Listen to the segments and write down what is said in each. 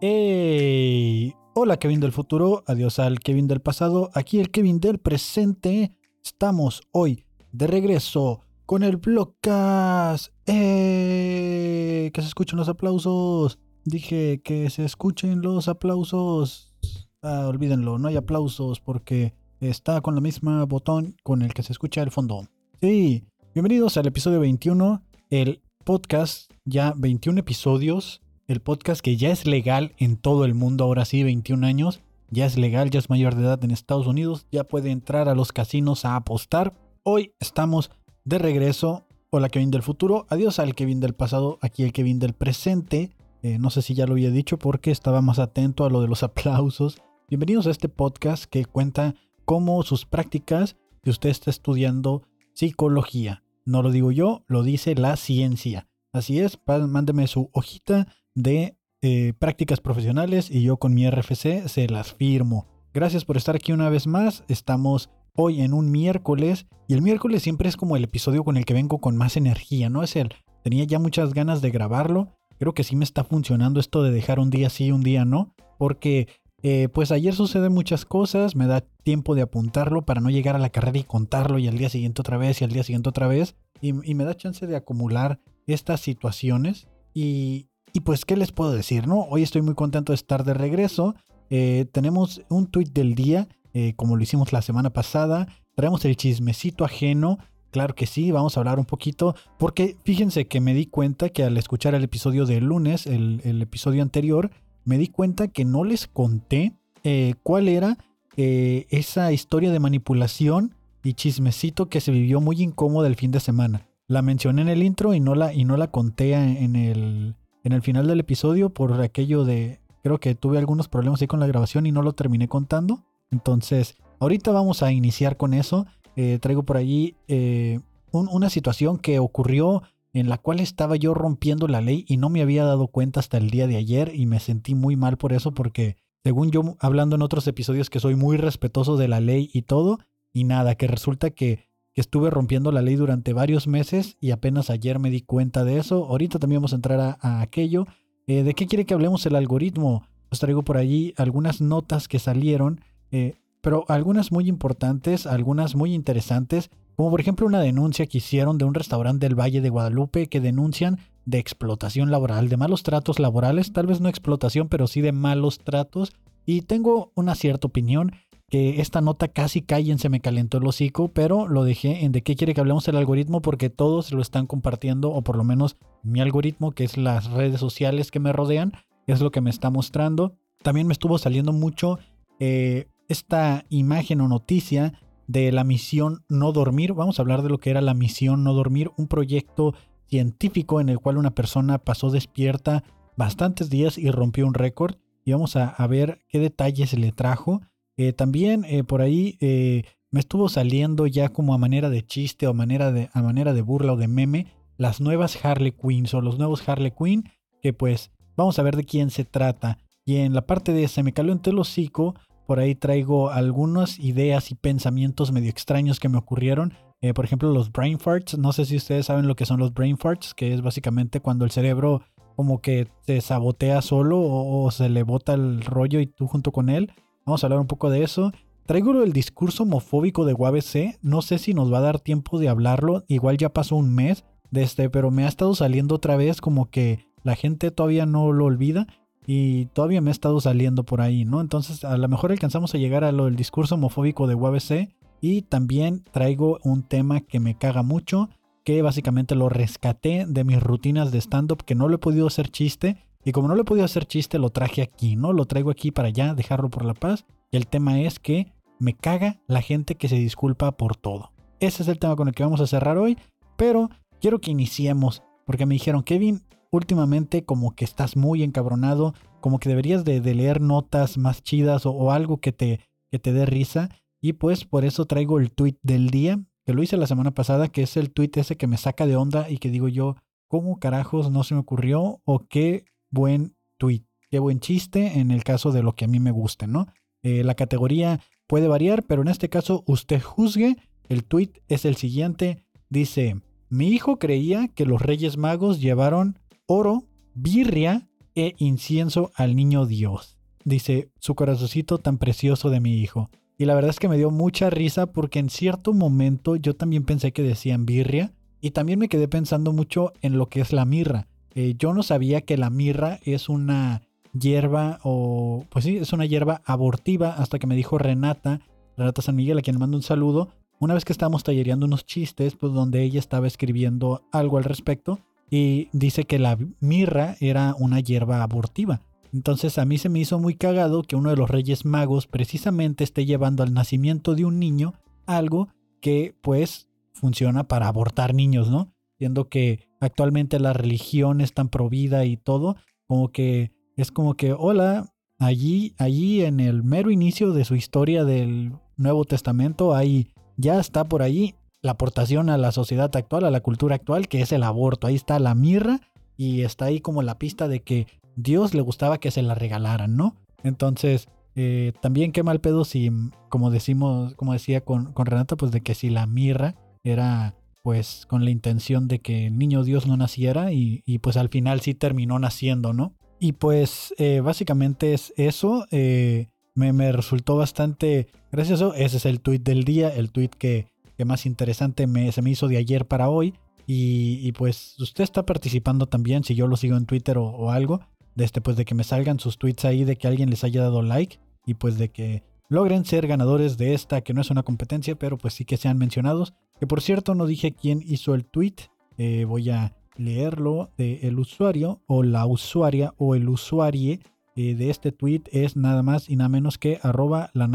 ¡Ey! Hola Kevin del futuro, adiós al Kevin del pasado, aquí el Kevin del presente. Estamos hoy de regreso con el Blogcast. ¡Ey! Que se escuchen los aplausos. Dije que se escuchen los aplausos. Ah, olvídenlo, no hay aplausos porque está con la misma botón con el que se escucha el fondo. Sí, bienvenidos al episodio 21, el podcast, ya 21 episodios, el podcast que ya es legal en todo el mundo, ahora sí, 21 años, ya es legal, ya es mayor de edad en Estados Unidos, ya puede entrar a los casinos a apostar. Hoy estamos de regreso. Hola Kevin del futuro, adiós al Kevin del pasado, aquí el Kevin del presente. Eh, no sé si ya lo había dicho porque estaba más atento a lo de los aplausos. Bienvenidos a este podcast que cuenta cómo sus prácticas, si usted está estudiando psicología. No lo digo yo, lo dice la ciencia. Así es, mándeme su hojita de eh, prácticas profesionales y yo con mi RFC se las firmo. Gracias por estar aquí una vez más. Estamos hoy en un miércoles y el miércoles siempre es como el episodio con el que vengo con más energía, ¿no? Es el, tenía ya muchas ganas de grabarlo. Creo que sí me está funcionando esto de dejar un día sí, un día no, porque eh, pues ayer suceden muchas cosas, me da tiempo de apuntarlo para no llegar a la carrera y contarlo y al día siguiente otra vez y al día siguiente otra vez. Y, y me da chance de acumular estas situaciones y, y pues, ¿qué les puedo decir? No? Hoy estoy muy contento de estar de regreso. Eh, tenemos un tweet del día, eh, como lo hicimos la semana pasada. Traemos el chismecito ajeno. Claro que sí, vamos a hablar un poquito. Porque fíjense que me di cuenta que al escuchar el episodio del lunes, el, episodio anterior, me di cuenta que no les conté eh, cuál era esa historia de manipulación y chismecito que se vivió muy incómodo el fin de semana. La mencioné en el intro y no la, y no la conté en el, en el final del episodio por aquello de, creo que tuve algunos problemas ahí con la grabación y no lo terminé contando. Entonces, ahorita vamos a iniciar con eso. Eh, traigo por allí eh, una situación que ocurrió en la cual estaba yo rompiendo la ley y no me había dado cuenta hasta el día de ayer y me sentí muy mal por eso porque según yo hablando en otros episodios que soy muy respetuoso de la ley y todo y nada, que resulta que estuve rompiendo la ley durante varios meses y apenas ayer me di cuenta de eso. Ahorita también vamos a entrar a, aquello. Eh, ¿De qué quiere que hablemos el algoritmo? Os traigo por allí algunas notas que salieron, eh, pero algunas muy importantes, algunas muy interesantes, como por ejemplo una denuncia que hicieron de un restaurante del Valle de Guadalupe que denuncian de explotación laboral, de malos tratos laborales, tal vez no explotación, pero sí de malos tratos. Y tengo una cierta opinión que esta nota casi cae se me calentó el hocico, pero lo dejé en de qué quiere que hablemos el algoritmo porque todos lo están compartiendo, o por lo menos mi algoritmo, que es las redes sociales que me rodean, es lo que me está mostrando. También me estuvo saliendo mucho eh, esta imagen o noticia de la misión No Dormir. Vamos a hablar de lo que era la misión No Dormir, un proyecto científico en el cual una persona pasó despierta bastantes días y rompió un récord. Y vamos a, a ver qué detalles le trajo. Eh, también eh, por ahí eh, me estuvo saliendo ya como a manera de chiste o manera de, a manera de burla o de meme las nuevas Harley Quinns o los nuevos Harley Quinn que pues vamos a ver de quién se trata. Y en la parte de se me caló en el hocico, por ahí traigo algunas ideas y pensamientos medio extraños que me ocurrieron. por ejemplo, los brain farts. No sé si ustedes saben lo que son los brain farts, que es básicamente cuando el cerebro como que se sabotea solo o, o se le bota el rollo y tú junto con él. Vamos a hablar un poco de eso. Traigo el discurso homofóbico de UABC. No sé si nos va a dar tiempo de hablarlo. Igual ya pasó un mes de este, pero me ha estado saliendo otra vez como que la gente todavía no lo olvida y todavía me ha estado saliendo por ahí, ¿no? Entonces a lo mejor alcanzamos a llegar a lo del discurso homofóbico de UABC y también traigo un tema que me caga mucho, que básicamente lo rescaté de mis rutinas de stand-up, que no lo he podido hacer chiste y como no le podía hacer chiste, lo traje aquí, ¿no? Lo traigo aquí para allá, dejarlo por la paz. Y el tema es que me caga la gente que se disculpa por todo. Ese es el tema con el que vamos a cerrar hoy. Pero quiero que iniciemos. Porque me dijeron, Kevin, últimamente como que estás muy encabronado. Como que deberías de, leer notas más chidas o, algo que te, que te dé risa. Y pues por eso traigo el tweet del día. Que lo hice la semana pasada. Que es el tweet ese que me saca de onda y que digo yo, ¿cómo carajos no se me ocurrió? ¿O qué buen tweet, qué buen chiste en el caso de lo que a mí me guste, ¿no? Eh, la categoría puede variar, pero en este caso usted juzgue. El tweet es el siguiente. Dice, mi hijo creía que los Reyes Magos llevaron oro, birria e incienso al niño Dios. Dice, su corazoncito tan precioso de mi hijo. Y la verdad es que me dio mucha risa porque en cierto momento yo también pensé que decían birria y también me quedé pensando mucho en lo que es la mirra. Eh, yo no sabía que la mirra es una hierba o pues sí, es una hierba abortiva hasta que me dijo Renata, Renata San Miguel, a quien le mando un saludo, una vez que estábamos tallereando unos chistes, pues donde ella estaba escribiendo algo al respecto y dice que la mirra era una hierba abortiva. Entonces a mí se me hizo muy cagado que uno de los reyes magos precisamente esté llevando al nacimiento de un niño algo que pues funciona para abortar niños, ¿no? Siendo que actualmente la religión es tan provida y todo, como que es como que, hola, allí, allí en el mero inicio de su historia del Nuevo Testamento, ahí ya está por allí la aportación a la sociedad actual, a la cultura actual, que es el aborto. Ahí está la mirra y está ahí como la pista de que Dios le gustaba que se la regalaran, ¿no? Entonces, eh, también qué mal pedo si, como decimos, como decía con, con Renata, pues de que si la mirra era pues con la intención de que el niño Dios no naciera y, pues al final sí terminó naciendo, ¿no? Y pues eh, básicamente es eso. Eh, me, me, resultó bastante gracioso. Ese es el tweet del día, el tweet que, que más interesante me, se me hizo de ayer para hoy. Y, pues usted está participando también, si yo lo sigo en Twitter o, algo de este, pues de que me salgan sus tweets ahí, de que alguien les haya dado like y pues de que logren ser ganadores de esta, que no es una competencia, pero pues sí que sean mencionados. Que por cierto no dije quién hizo el tweet, eh, voy a leerlo de el usuario o la usuaria o el usuarie eh, de este tweet es nada más y nada menos que arroba la.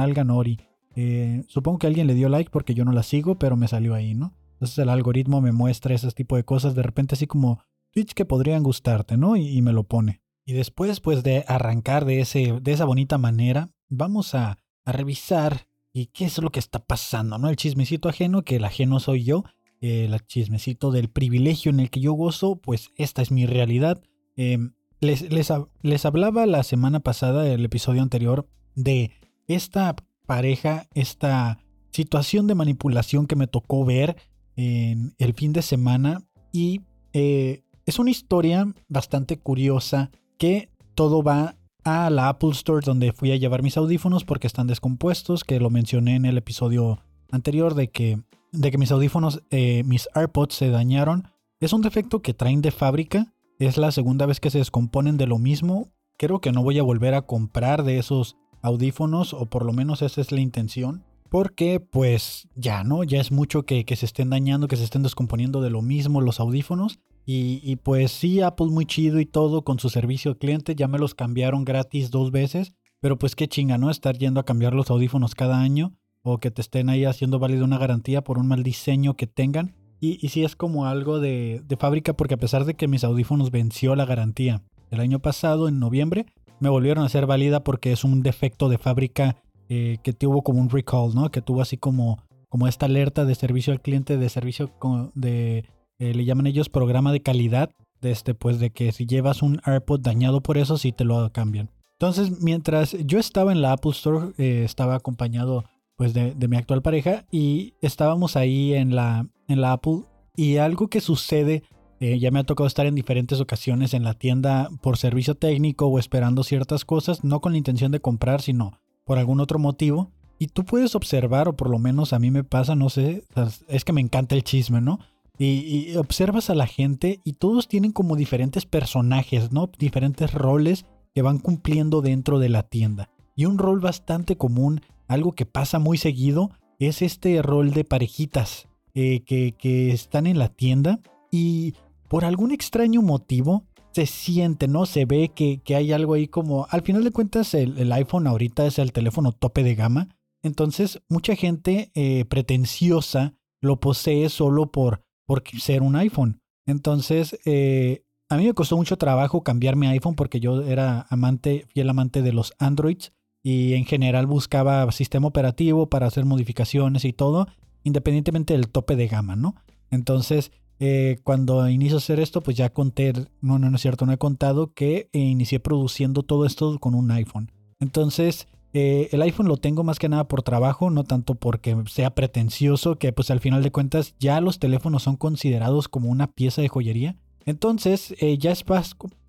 Eh, supongo que alguien le dio like porque yo no la sigo, pero me salió ahí, ¿no? Entonces el algoritmo me muestra ese tipo de cosas de repente así como tweets que podrían gustarte, ¿no? y me lo pone. Y después, pues, de arrancar de, ese, de esa bonita manera, vamos a, revisar y qué es lo que está pasando, ¿no? El chismecito ajeno, que el ajeno soy yo, el chismecito del privilegio en el que yo gozo, pues esta es mi realidad. Em, les, les, les hablaba la semana pasada, el episodio anterior, de esta pareja, esta situación de manipulación que me tocó ver en el fin de semana y eh, es una historia bastante curiosa que todo va a la Apple Store donde fui a llevar mis audífonos porque están descompuestos, que lo mencioné en el episodio anterior de que, de que mis audífonos, eh, mis AirPods se dañaron. Es un defecto que traen de fábrica, es la segunda vez que se descomponen de lo mismo. Creo que no voy a volver a comprar de esos audífonos, o por lo menos esa es la intención. Porque pues ya, ¿no? Ya es mucho que, que se estén dañando, que se estén descomponiendo de lo mismo los audífonos. Y, pues sí, Apple muy chido y todo con su servicio al cliente. Ya me los cambiaron gratis dos veces. Pero pues qué chinga, ¿no? Estar yendo a cambiar los audífonos cada año. O que te estén ahí haciendo válida una garantía por un mal diseño que tengan. Y, sí es como algo de, de fábrica porque a pesar de que mis audífonos venció la garantía el año pasado, en noviembre, me volvieron a ser válida porque es un defecto de fábrica eh, que tuvo como un recall, ¿no? Que tuvo así como, como esta alerta de servicio al cliente, de servicio de eh, le llaman ellos programa de calidad, este, pues de que si llevas un AirPod dañado por eso, sí te lo cambian. Entonces, mientras yo estaba en la Apple Store, eh, estaba acompañado pues de, mi actual pareja y estábamos ahí en la, en la Apple y algo que sucede, eh, ya me ha tocado estar en diferentes ocasiones en la tienda por servicio técnico o esperando ciertas cosas, no con la intención de comprar, sino por algún otro motivo. Y tú puedes observar, o por lo menos a mí me pasa, no sé, es que me encanta el chisme, ¿no? Y, observas a la gente y todos tienen como diferentes personajes, ¿no? Diferentes roles que van cumpliendo dentro de la tienda. Y un rol bastante común, algo que pasa muy seguido, es este rol de parejitas eh, que, están en la tienda y por algún extraño motivo se siente, ¿no? Se ve que, hay algo ahí como, al final de cuentas el, iPhone ahorita es el teléfono tope de gama, entonces mucha gente eh, pretenciosa lo posee solo por por ser un iPhone. Entonces, eh, a mí me costó mucho trabajo cambiar mi iPhone porque yo era amante, fiel amante de los Androids y en general buscaba sistema operativo para hacer modificaciones y todo, independientemente del tope de gama, ¿no? Entonces, eh, cuando inicio a hacer esto, pues ya conté, no, no, no es cierto, no he contado que inicié produciendo todo esto con un iPhone. Entonces, eh, el iPhone lo tengo más que nada por trabajo, no tanto porque sea pretencioso, que pues al final de cuentas ya los teléfonos son considerados como una pieza de joyería. Entonces eh, ya es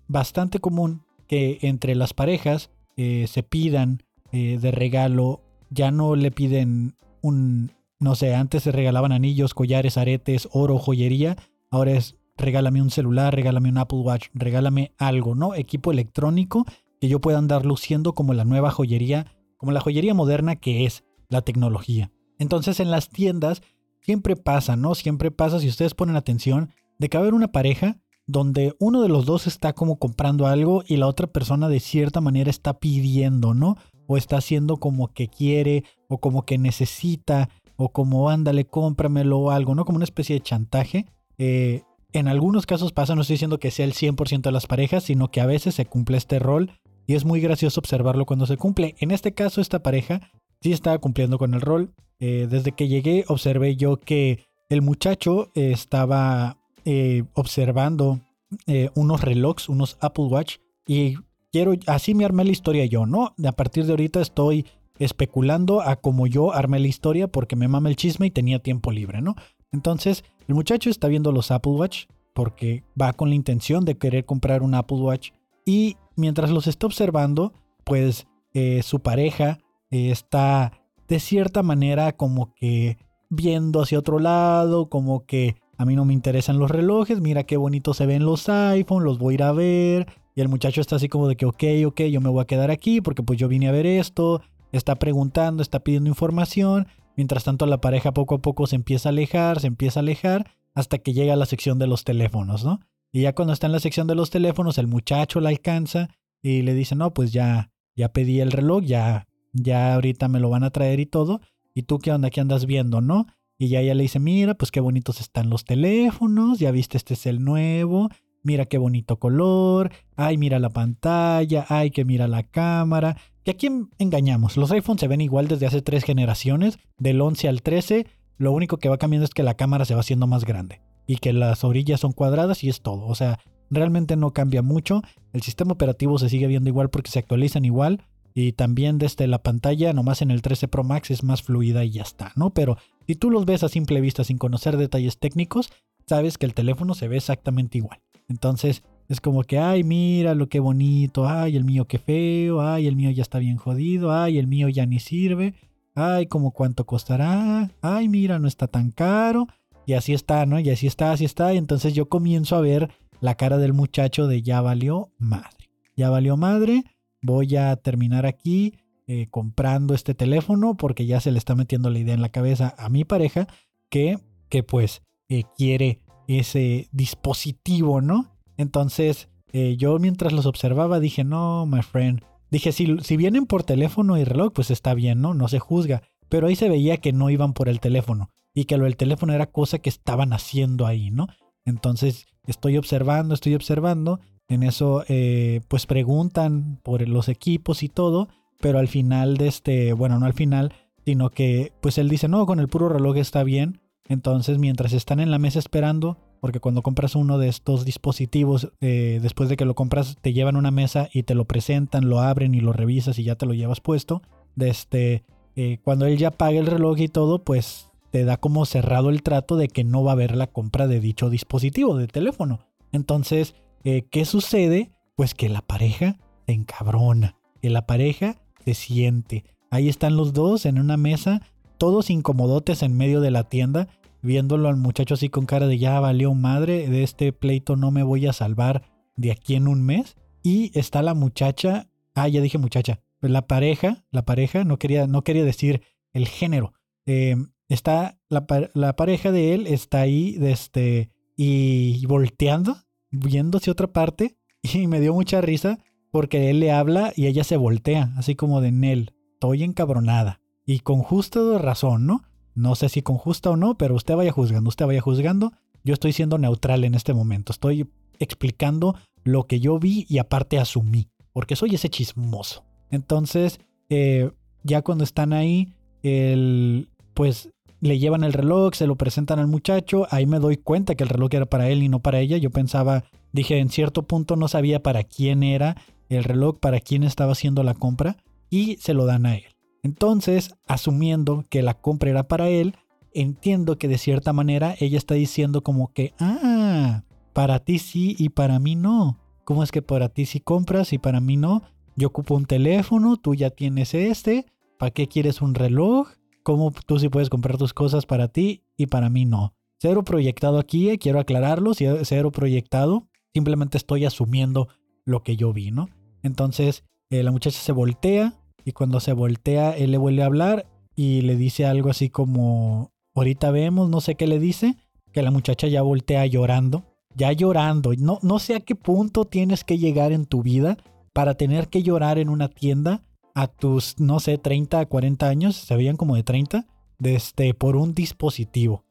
bastante común que entre las parejas eh, se pidan de regalo, ya no le piden un, no sé, antes se regalaban anillos, collares, aretes, oro, joyería, ahora es regálame un celular, regálame un Apple Watch, regálame algo, ¿no? Equipo electrónico que yo pueda andar luciendo como la nueva joyería, como la joyería moderna que es la tecnología. Entonces en las tiendas siempre pasa, ¿no? Siempre pasa, si ustedes ponen atención, de que va a haber una pareja donde uno de los dos está como comprando algo y la otra persona de cierta manera está pidiendo, ¿no? O está haciendo como que quiere o como que necesita o como ándale, cómpramelo o algo, ¿no? Como una especie de chantaje. Eh, en algunos casos pasa, no estoy diciendo que sea el 100% de las parejas, sino que a veces se cumple este rol y es muy gracioso observarlo cuando se cumple. En este caso, esta pareja sí estaba cumpliendo con el rol. Eh, desde que llegué observé yo que el muchacho estaba eh, observando eh, unos relojes, unos Apple Watch, y quiero, así me armé la historia yo, ¿no? A partir de ahorita estoy especulando a como yo armé la historia porque me mama el chisme y tenía tiempo libre, ¿no? Entonces, el muchacho está viendo los Apple Watch porque va con la intención de querer comprar un Apple Watch y mientras los está observando, pues eh, su pareja está de cierta manera como que viendo hacia otro lado, como que a mí no me interesan los relojes, mira qué bonito se ven los iPhone, los voy a ir a ver. Y el muchacho está así como de que, ok, ok, yo me voy a quedar aquí porque pues yo vine a ver esto. Está preguntando, está pidiendo información. Mientras tanto la pareja poco a poco se empieza a alejar, se empieza a alejar hasta que llega a la sección de los teléfonos, ¿no? Y ya cuando está en la sección de los teléfonos, el muchacho la alcanza y le dice, no, pues ya, ya pedí el reloj, ya, ya ahorita me lo van a traer y todo. ¿Y tú qué onda? ¿Qué andas viendo, no? Y ya ella le dice, mira, pues qué bonitos están los teléfonos, ya viste, este es el nuevo, mira qué bonito color, ay, mira la pantalla, ay, que mira la cámara. ¿Que a quién engañamos? Los iPhones se ven igual desde hace tres generaciones, del 11 al 13, lo único que va cambiando es que la cámara se va haciendo más grande y que las orillas son cuadradas y es todo. O sea, realmente no cambia mucho, el sistema operativo se sigue viendo igual porque se actualizan igual, y también desde la pantalla, nomás en el 13 Pro Max es más fluida y ya está, ¿no? Pero si tú los ves a simple vista sin conocer detalles técnicos, sabes que el teléfono se ve exactamente igual. Entonces es como que, ay, mira lo que bonito, ay, el mío qué feo, ay, el mío ya está bien jodido, ay, el mío ya ni sirve, ay, como cuánto costará, ay, mira, no está tan caro. Y así está, ¿no? Y así está, así está. Y entonces yo comienzo a ver la cara del muchacho de ya valió madre. Ya valió madre voy a terminar aquí eh, comprando este teléfono porque ya se le está metiendo la idea en la cabeza a mi pareja que, que pues eh, quiere ese dispositivo, ¿no? Entonces eh, yo mientras los observaba dije, no, my friend, dije, si, si vienen por teléfono y reloj, pues está bien, ¿no? No se juzga. Pero ahí se veía que no iban por el teléfono y que lo del teléfono era cosa que estaban haciendo ahí, ¿no? Entonces estoy observando, estoy observando en eso, eh, pues preguntan por los equipos y todo, pero al final de este, bueno, no al final, sino que pues él dice, no, con el puro reloj está bien. Entonces, mientras están en la mesa esperando, porque cuando compras uno de estos dispositivos, eh, después de que lo compras, te llevan a una mesa y te lo presentan, lo abren y lo revisas y ya te lo llevas puesto. De este, eh, cuando él ya paga el reloj y todo, pues te da como cerrado el trato de que no va a haber la compra de dicho dispositivo de teléfono. Entonces, eh, ¿qué sucede? Pues que la pareja se encabrona, que la pareja se siente. Ahí están los dos en una mesa, todos incomodotes en medio de la tienda, viéndolo al muchacho así con cara de ya valió madre, de este pleito no me voy a salvar de aquí en un mes. Y está la muchacha, ah, ya dije muchacha, la pareja, la pareja, no quería, no quería decir el género. Em, está la, la, pareja de él, está ahí, este, y volteando, viendo otra parte y me dio mucha risa porque él le habla y ella se voltea, así como de Nel, estoy encabronada. Y con justa razón, ¿no? No sé si con justa o no, pero usted vaya juzgando, usted vaya juzgando. Yo estoy siendo neutral en este momento, estoy explicando lo que yo vi y aparte asumí, porque soy ese chismoso. Entonces, eh, ya cuando están ahí, el, pues le llevan el reloj, se lo presentan al muchacho, ahí me doy cuenta que el reloj era para él y no para ella. Yo pensaba, dije, en cierto punto no sabía para quién era el reloj, para quién estaba haciendo la compra y se lo dan a él. Entonces, asumiendo que la compra era para él, entiendo que de cierta manera ella está diciendo como que, ah, para ti sí y para mí no. ¿Cómo es que para ti sí compras y para mí no? Yo ocupo un teléfono, tú ya tienes este. ¿Para qué quieres un reloj? ¿Cómo tú sí puedes comprar tus cosas para ti y para mí no? Cero proyectado aquí, eh, quiero aclararlo, cero proyectado. Simplemente estoy asumiendo lo que yo vi, ¿no? Entonces eh, la muchacha se voltea y cuando se voltea él le vuelve a hablar y le dice algo así como, ahorita vemos, no sé qué le dice, que la muchacha ya voltea llorando, ya llorando. No, no sé a qué punto tienes que llegar en tu vida para tener que llorar en una tienda a tus, no sé, 30, 40 años, se veían como de 30, de este, por un dispositivo.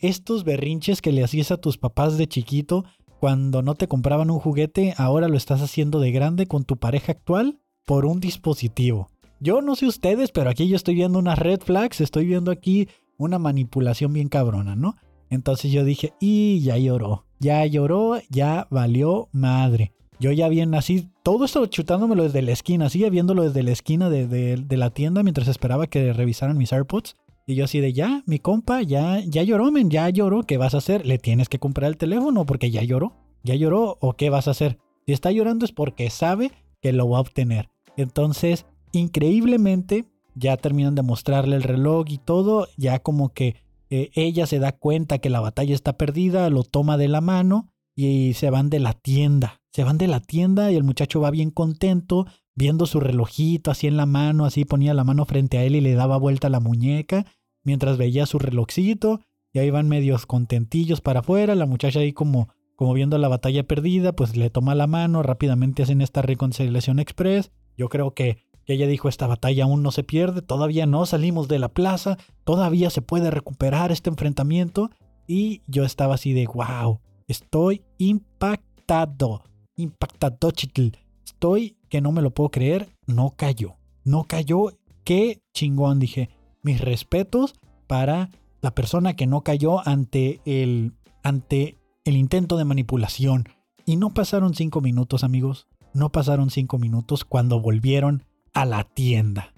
Estos berrinches que le hacías a tus papás de chiquito cuando no te compraban un juguete, ahora lo estás haciendo de grande con tu pareja actual por un dispositivo. Yo no sé ustedes, pero aquí yo estoy viendo unas red flags, estoy viendo aquí una manipulación bien cabrona, ¿no? Entonces yo dije, y ya lloró, ya lloró, ya valió madre. Yo ya bien así, todo esto chutándomelo desde la esquina, así viéndolo desde la esquina de, de, la tienda mientras esperaba que revisaran mis AirPods. Y yo así de, ya, mi compa, ya, ya lloró, men, ya lloró, ¿qué vas a hacer? Le tienes que comprar el teléfono porque ya lloró. ¿Ya lloró o qué vas a hacer? Si está llorando es porque sabe que lo va a obtener. Entonces, increíblemente, ya terminan de mostrarle el reloj y todo, ya como que eh, ella se da cuenta que la batalla está perdida, lo toma de la mano y se van de la tienda. Se van de la tienda y el muchacho va bien contento, viendo su relojito así en la mano, así ponía la mano frente a él y le daba vuelta la muñeca, mientras veía su relojcito, y ahí van medios contentillos para afuera, la muchacha ahí como, como viendo la batalla perdida, pues le toma la mano, rápidamente hacen esta reconciliación express. Yo creo que y ella dijo, esta batalla aún no se pierde, todavía no salimos de la plaza, todavía se puede recuperar este enfrentamiento. Y yo estaba así de, wow, estoy impactado, impactado, chitl. Estoy que no me lo puedo creer, no cayó, no cayó, qué chingón, dije. Mis respetos para la persona que no cayó ante el, ante el intento de manipulación. Y no pasaron cinco minutos, amigos. No pasaron cinco minutos cuando volvieron a la tienda.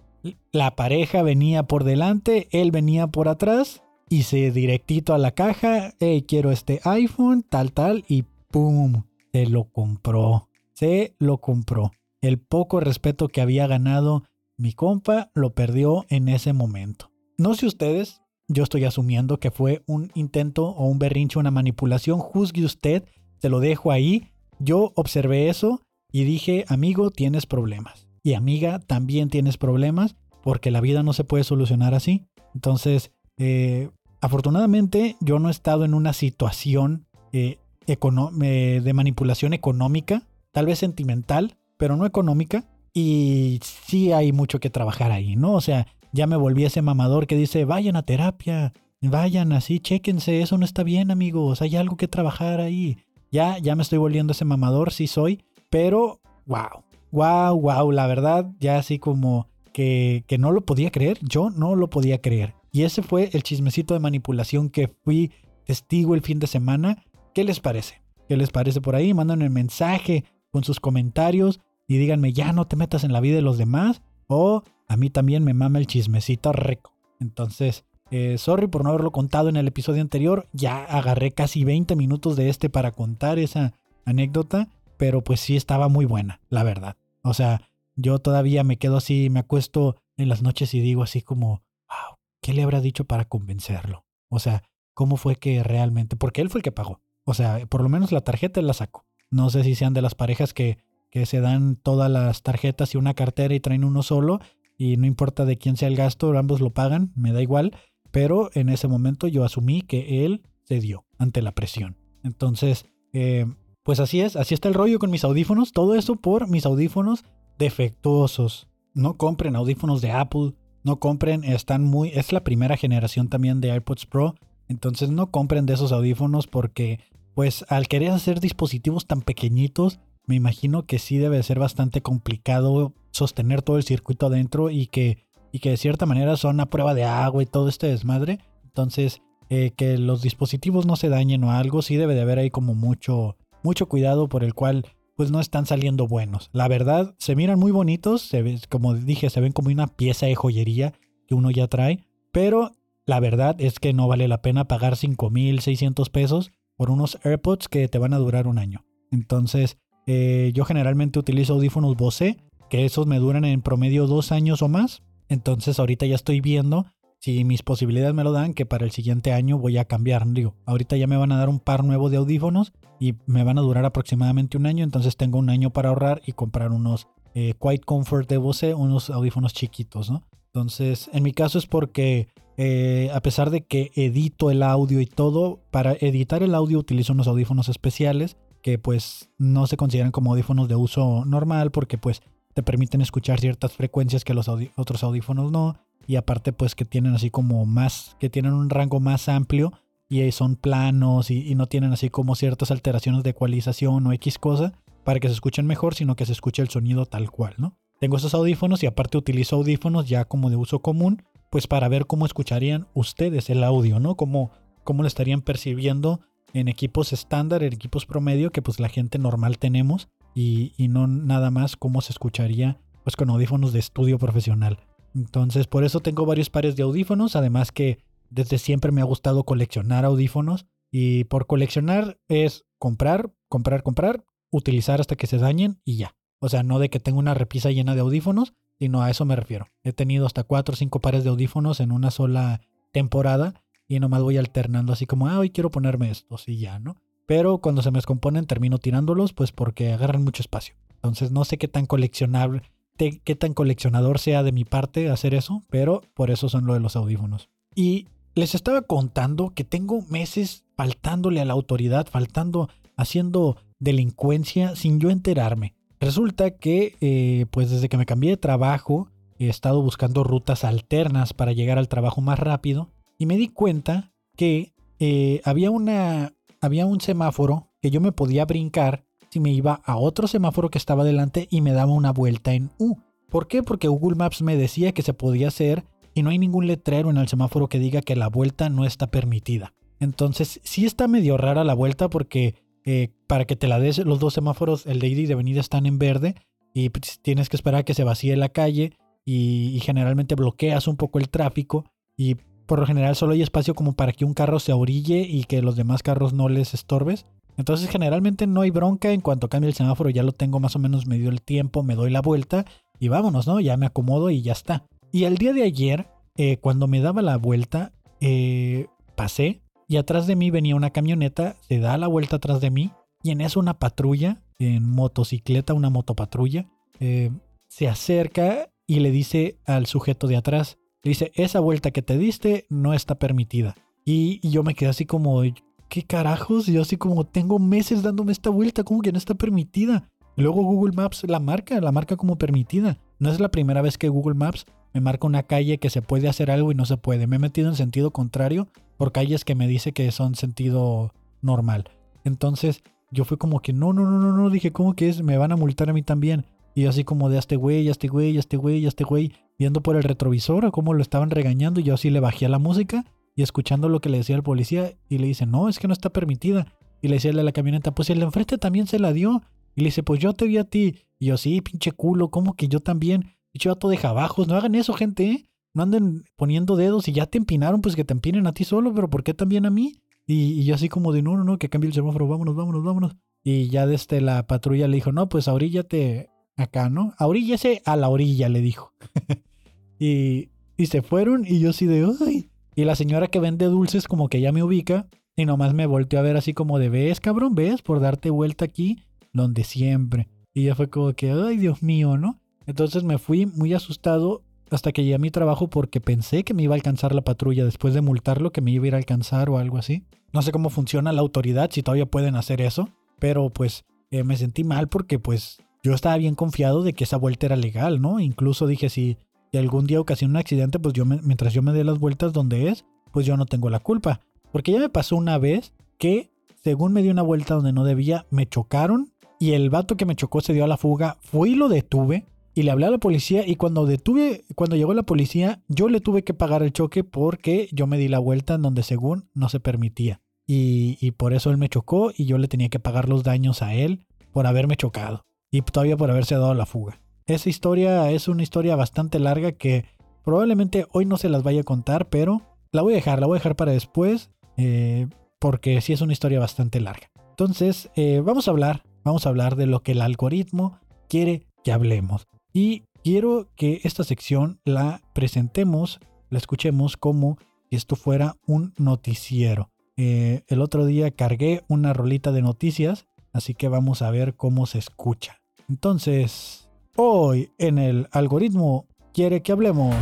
La pareja venía por delante, él venía por atrás y se directito a la caja, hey, quiero este iPhone, tal, tal, y ¡pum! Se lo compró. Se lo compró. El poco respeto que había ganado mi compa lo perdió en ese momento. No sé ustedes, yo estoy asumiendo que fue un intento o un berrinche, una manipulación. Juzgue usted, se lo dejo ahí. Yo observé eso y dije, amigo, tienes problemas y amiga, también tienes problemas porque la vida no se puede solucionar así. Entonces, eh, afortunadamente yo no he estado en una situación eh, de manipulación económica, tal vez sentimental, pero no económica. Y sí hay mucho que trabajar ahí, ¿no? O sea, ya me volví ese mamador que dice, vayan a terapia, vayan así, chéquense, eso no está bien, amigos, hay algo que trabajar ahí. Ya, ya me estoy volviendo ese mamador, sí soy, pero wow, wow, wow, la verdad, ya así como que, que no lo podía creer, yo no lo podía creer. Y ese fue el chismecito de manipulación que fui testigo el fin de semana. ¿Qué les parece? ¿Qué les parece por ahí? Mándenme un mensaje con sus comentarios y díganme, ya no te metas en la vida de los demás. O a mí también me mama el chismecito rico. Entonces, eh, sorry por no haberlo contado en el episodio anterior. Ya agarré casi 20 minutos de este para contar esa anécdota pero pues sí estaba muy buena, la verdad. O sea, yo todavía me quedo así, me acuesto en las noches y digo así como, wow, ¿qué le habrá dicho para convencerlo? O sea, ¿cómo fue que realmente? Porque él fue el que pagó. O sea, por lo menos la tarjeta la sacó. No sé si sean de las parejas que, que se dan todas las tarjetas y una cartera y traen uno solo y no importa de quién sea el gasto, ambos lo pagan, me da igual. Pero en ese momento yo asumí que él cedió ante la presión. Entonces, eh, pues así es, así está el rollo con mis audífonos. Todo eso por mis audífonos defectuosos. No compren audífonos de Apple. No compren, están muy. Es la primera generación también de AirPods Pro. Entonces no compren de esos audífonos porque, pues al querer hacer dispositivos tan pequeñitos, me imagino que sí debe ser bastante complicado sostener todo el circuito adentro y que, y que de cierta manera son a prueba de agua y todo este desmadre. Entonces, eh, que los dispositivos no se dañen o algo, sí debe de haber ahí como mucho, mucho cuidado por el cual pues no están saliendo buenos. La verdad, se miran muy bonitos, se como dije, se ven como una pieza de joyería que uno ya trae, pero la verdad es que no vale la pena pagar 5.600 pesos por unos AirPods que te van a durar un año. Entonces, Eh, yo generalmente utilizo audífonos Bose, que esos me duran en promedio dos años o más. Entonces ahorita ya estoy viendo si mis posibilidades me lo dan, que para el siguiente año voy a cambiar. Digo, ahorita ya me van a dar un par nuevo de audífonos y me van a durar aproximadamente un año, entonces tengo un año para ahorrar y comprar unos eh, Quiet Comfort de Bose, unos audífonos chiquitos, ¿no? Entonces, en mi caso es porque eh, a pesar de que edito el audio y todo, para editar el audio utilizo unos audífonos especiales que pues no se consideran como audífonos de uso normal porque pues te permiten escuchar ciertas frecuencias que los otros audífonos no y aparte pues que tienen así como más, que tienen un rango más amplio y son planos y, no tienen así como ciertas alteraciones de ecualización o X cosa para que se escuchen mejor, sino que se escuche el sonido tal cual, ¿no? Tengo esos audífonos y aparte utilizo audífonos ya como de uso común, pues para ver cómo escucharían ustedes el audio, ¿no? Cómo, cómo lo estarían percibiendo en equipos estándar, en equipos promedio que pues la gente normal tenemos y, y no nada más cómo se escucharía pues con audífonos de estudio profesional. Entonces por eso tengo varios pares de audífonos, además que desde siempre me ha gustado coleccionar audífonos y por coleccionar es comprar, comprar, comprar, utilizar hasta que se dañen y ya. O sea, no de que tengo una repisa llena de audífonos, sino a eso me refiero. He tenido hasta cuatro o cinco pares de audífonos en una sola temporada y nomás voy alternando así como, ah, hoy quiero ponerme estos y ya, ¿no? Pero cuando se me descomponen termino tirándolos pues porque agarran mucho espacio. Entonces no sé qué tan coleccionable, qué tan coleccionador sea de mi parte hacer eso, pero por eso son lo de los audífonos. Y les estaba contando que tengo meses faltándole a la autoridad, faltando, haciendo delincuencia sin yo enterarme. Resulta que, eh, pues desde que me cambié de trabajo, he estado buscando rutas alternas para llegar al trabajo más rápido y me di cuenta que eh, había, una, había un semáforo que yo me podía brincar si me iba a otro semáforo que estaba delante y me daba una vuelta en U. ¿Por qué? Porque Google Maps me decía que se podía hacer y no hay ningún letrero en el semáforo que diga que la vuelta no está permitida. Entonces sí está medio rara la vuelta porque eh, para que te la des los dos semáforos, el de ida y de venida están en verde y pues, tienes que esperar a que se vacíe la calle y, generalmente bloqueas un poco el tráfico y por lo general solo hay espacio como para que un carro se orille y que los demás carros no les estorbes. Entonces generalmente no hay bronca en cuanto cambie el semáforo, ya lo tengo más o menos medio el tiempo, me doy la vuelta y vámonos, ¿no? Ya me acomodo y ya está. Y el día de ayer, eh, cuando me daba la vuelta, eh, pasé y atrás de mí venía una camioneta, se da la vuelta atrás de mí y en eso una patrulla, en motocicleta, una motopatrulla, eh, se acerca y le dice al sujeto de atrás, dice, esa vuelta que te diste no está permitida. Y, y yo me quedé así como, ¿qué carajos? Y yo así como tengo meses dándome esta vuelta, como que no está permitida. luego Google Maps la marca, la marca como permitida. No es la primera vez que Google Maps me marca una calle que se puede hacer algo y no se puede. Me he metido en sentido contrario por calles que me dice que son sentido normal. Entonces yo fui como que no, no, no, no, no, dije, ¿cómo que es? Me van a multar a mí también. Y así como de a este güey, a este güey, a este güey, a este güey, viendo por el retrovisor a cómo lo estaban regañando y yo así le bajé a la música y escuchando lo que le decía el policía y le dice, no, es que no está permitida. Y le decía el de la camioneta, pues el de enfrente también se la dio. Y le dice, pues yo te vi a ti. Y yo, sí, pinche culo, ¿cómo que yo también? Pinche vato de jabajos, no hagan eso, gente, ¿eh? No anden poniendo dedos y ya te empinaron, pues que te empinen a ti solo, pero ¿por qué también a mí? Y, yo así como de, no, no, no, que cambie el semáforo, vámonos, vámonos, vámonos. Y ya desde la patrulla le dijo, no, pues ahoríllate acá, ¿no? Ahoríllese a la orilla, le dijo. y, y se fueron y yo así de, ay, y la señora que vende dulces como que ya me ubica y nomás me volteó a ver así como de, ves cabrón, ves por darte vuelta aquí donde siempre. Y ya fue como que, ay Dios mío, ¿no? Entonces me fui muy asustado hasta que llegué a mi trabajo porque pensé que me iba a alcanzar la patrulla después de multarlo, que me iba a ir a alcanzar o algo así. No sé cómo funciona la autoridad, si todavía pueden hacer eso, pero pues eh, me sentí mal porque pues yo estaba bien confiado de que esa vuelta era legal, ¿no? Incluso dije, si y algún día ocasiona un accidente, pues yo mientras yo me dé las vueltas donde es, pues yo no tengo la culpa. Porque ya me pasó una vez que, según me di una vuelta donde no debía, me chocaron y el vato que me chocó se dio a la fuga. Fui y lo detuve y le hablé a la policía y cuando detuve, cuando llegó la policía, yo le tuve que pagar el choque porque yo me di la vuelta en donde según no se permitía. Y, por eso él me chocó y yo le tenía que pagar los daños a él por haberme chocado y todavía por haberse dado la fuga. Esa historia es una historia bastante larga que probablemente hoy no se las vaya a contar, pero la voy a dejar, la voy a dejar para después, eh, porque sí es una historia bastante larga. Entonces, eh, vamos a hablar vamos a hablar de lo que el algoritmo quiere que hablemos. Y quiero que esta sección la presentemos, la escuchemos como si esto fuera un noticiero. Eh, el otro día cargué una rolita de noticias, así que vamos a ver cómo se escucha. Entonces, hoy en el algoritmo quiere que hablemos